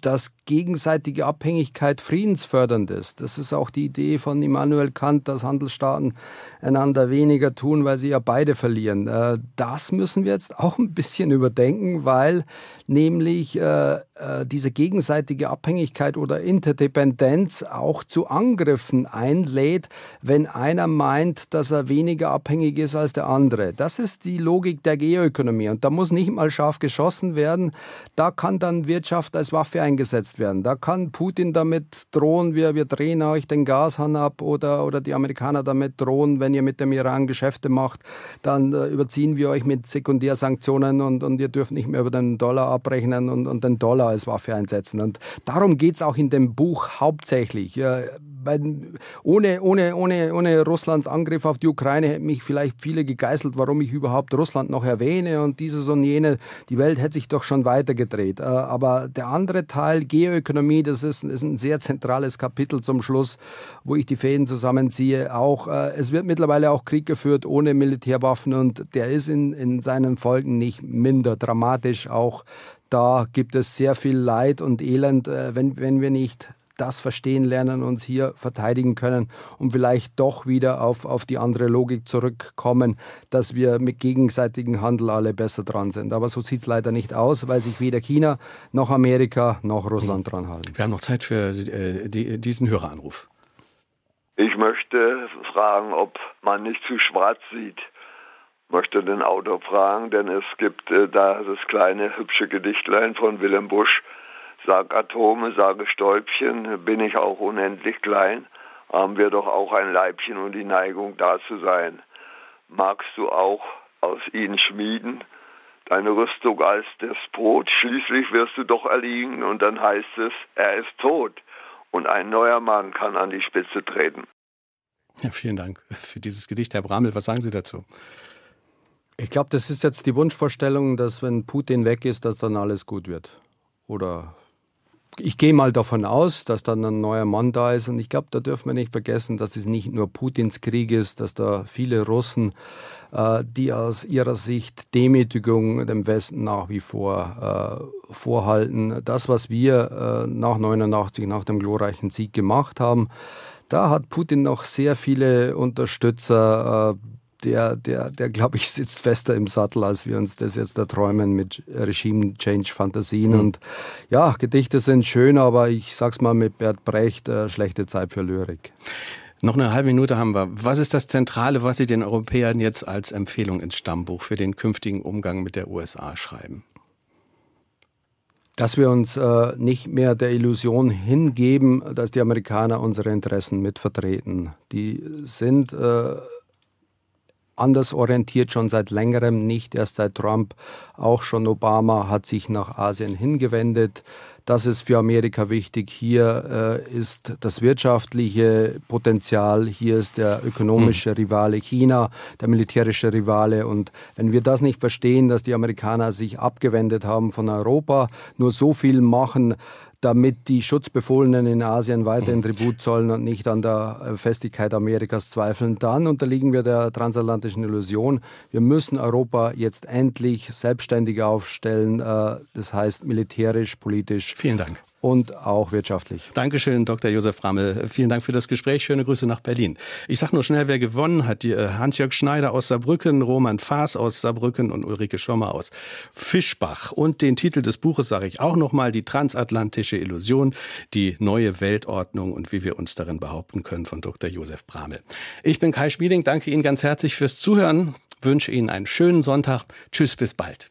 dass gegenseitige Abhängigkeit friedensfördernd ist. Das ist auch die Idee von Immanuel Kant, dass Handelsstaaten einander weniger tun, weil sie ja beide verlieren. Äh, das müssen wir jetzt auch ein bisschen überdenken, weil nämlich äh, äh, diese gegenseitige Abhängigkeit oder Interdependenz auch zu Angriffen einlädt, wenn einer meint, dass er weniger abhängig ist als der andere. Das ist die Logik der Geoökonomie und da muss nicht mal scharf geschossen werden. Da kann dann Wirtschaft als Waffe eingesetzt werden. Da kann Putin damit drohen, wir, wir drehen euch den Gashahn ab oder, oder die Amerikaner damit drohen, wenn ihr mit dem Iran Geschäfte macht, dann äh, überziehen wir euch mit Sekundärsanktionen und, und ihr dürft nicht mehr über den Dollar abrechnen und, und den Dollar als Waffe einsetzen. Und darum geht es auch in dem Buch hauptsächlich. Äh, bei, ohne, ohne, ohne, ohne Russlands Angriff auf die Ukraine hätten mich vielleicht viele gegeißelt, warum ich überhaupt Russland noch erwähne und dieses und jene. Die Welt hätte sich doch schon weitergedreht. Äh, aber der andere Teil, Geoökonomie, das ist, ist ein sehr zentrales Kapitel zum Schluss, wo ich die Fäden zusammenziehe. Auch, äh, es wird mittlerweile auch Krieg geführt ohne Militärwaffen und der ist in, in seinen Folgen nicht minder dramatisch. Auch da gibt es sehr viel Leid und Elend, äh, wenn, wenn wir nicht das verstehen lernen, uns hier verteidigen können und vielleicht doch wieder auf, auf die andere Logik zurückkommen, dass wir mit gegenseitigem Handel alle besser dran sind. Aber so sieht es leider nicht aus, weil sich weder China noch Amerika noch Russland dran halten. Wir haben noch Zeit für äh, die, diesen Höreranruf. Ich möchte fragen, ob man nicht zu schwarz sieht. Ich möchte den Autor fragen, denn es gibt äh, da das kleine hübsche Gedichtlein von Willem Busch, Sag Atome, sage Stäubchen, bin ich auch unendlich klein, haben wir doch auch ein Leibchen und die Neigung da zu sein. Magst du auch aus ihnen schmieden, deine Rüstung als Despot, schließlich wirst du doch erliegen und dann heißt es, er ist tot und ein neuer Mann kann an die Spitze treten. Ja, vielen Dank für dieses Gedicht, Herr Bramel. Was sagen Sie dazu? Ich glaube, das ist jetzt die Wunschvorstellung, dass wenn Putin weg ist, dass dann alles gut wird. Oder ich gehe mal davon aus, dass dann ein neuer Mann da ist. Und ich glaube, da dürfen wir nicht vergessen, dass es nicht nur Putins Krieg ist, dass da viele Russen, äh, die aus ihrer Sicht Demütigung dem Westen nach wie vor äh, vorhalten. Das, was wir äh, nach 89, nach dem glorreichen Sieg gemacht haben, da hat Putin noch sehr viele Unterstützer. Äh, der, der, der glaube ich, sitzt fester im Sattel, als wir uns das jetzt da träumen mit Regime-Change-Fantasien. Mhm. Und ja, Gedichte sind schön, aber ich sag's mal mit Bert Brecht, äh, schlechte Zeit für Lyrik. Noch eine halbe Minute haben wir. Was ist das Zentrale, was Sie den Europäern jetzt als Empfehlung ins Stammbuch für den künftigen Umgang mit der USA schreiben? Dass wir uns äh, nicht mehr der Illusion hingeben, dass die Amerikaner unsere Interessen mitvertreten. Die sind äh, anders orientiert, schon seit längerem, nicht erst seit Trump. Auch schon Obama hat sich nach Asien hingewendet. Das ist für Amerika wichtig. Hier äh, ist das wirtschaftliche Potenzial, hier ist der ökonomische hm. Rivale China, der militärische Rivale. Und wenn wir das nicht verstehen, dass die Amerikaner sich abgewendet haben von Europa, nur so viel machen, damit die Schutzbefohlenen in Asien weiterhin Tribut zollen und nicht an der äh, Festigkeit Amerikas zweifeln, dann unterliegen wir der transatlantischen Illusion. Wir müssen Europa jetzt endlich selbstständig aufstellen, äh, das heißt militärisch, politisch. Vielen Dank und auch wirtschaftlich. Dankeschön, Dr. Josef Brammel. Vielen Dank für das Gespräch. Schöne Grüße nach Berlin. Ich sage nur schnell, wer gewonnen hat. Äh, Hans-Jörg Schneider aus Saarbrücken, Roman Faas aus Saarbrücken und Ulrike Schommer aus Fischbach. Und den Titel des Buches sage ich auch nochmal, die transatlantische Illusion, die neue Weltordnung und wie wir uns darin behaupten können von Dr. Josef Brammel. Ich bin Kai Schmieding, danke Ihnen ganz herzlich fürs Zuhören, wünsche Ihnen einen schönen Sonntag. Tschüss, bis bald.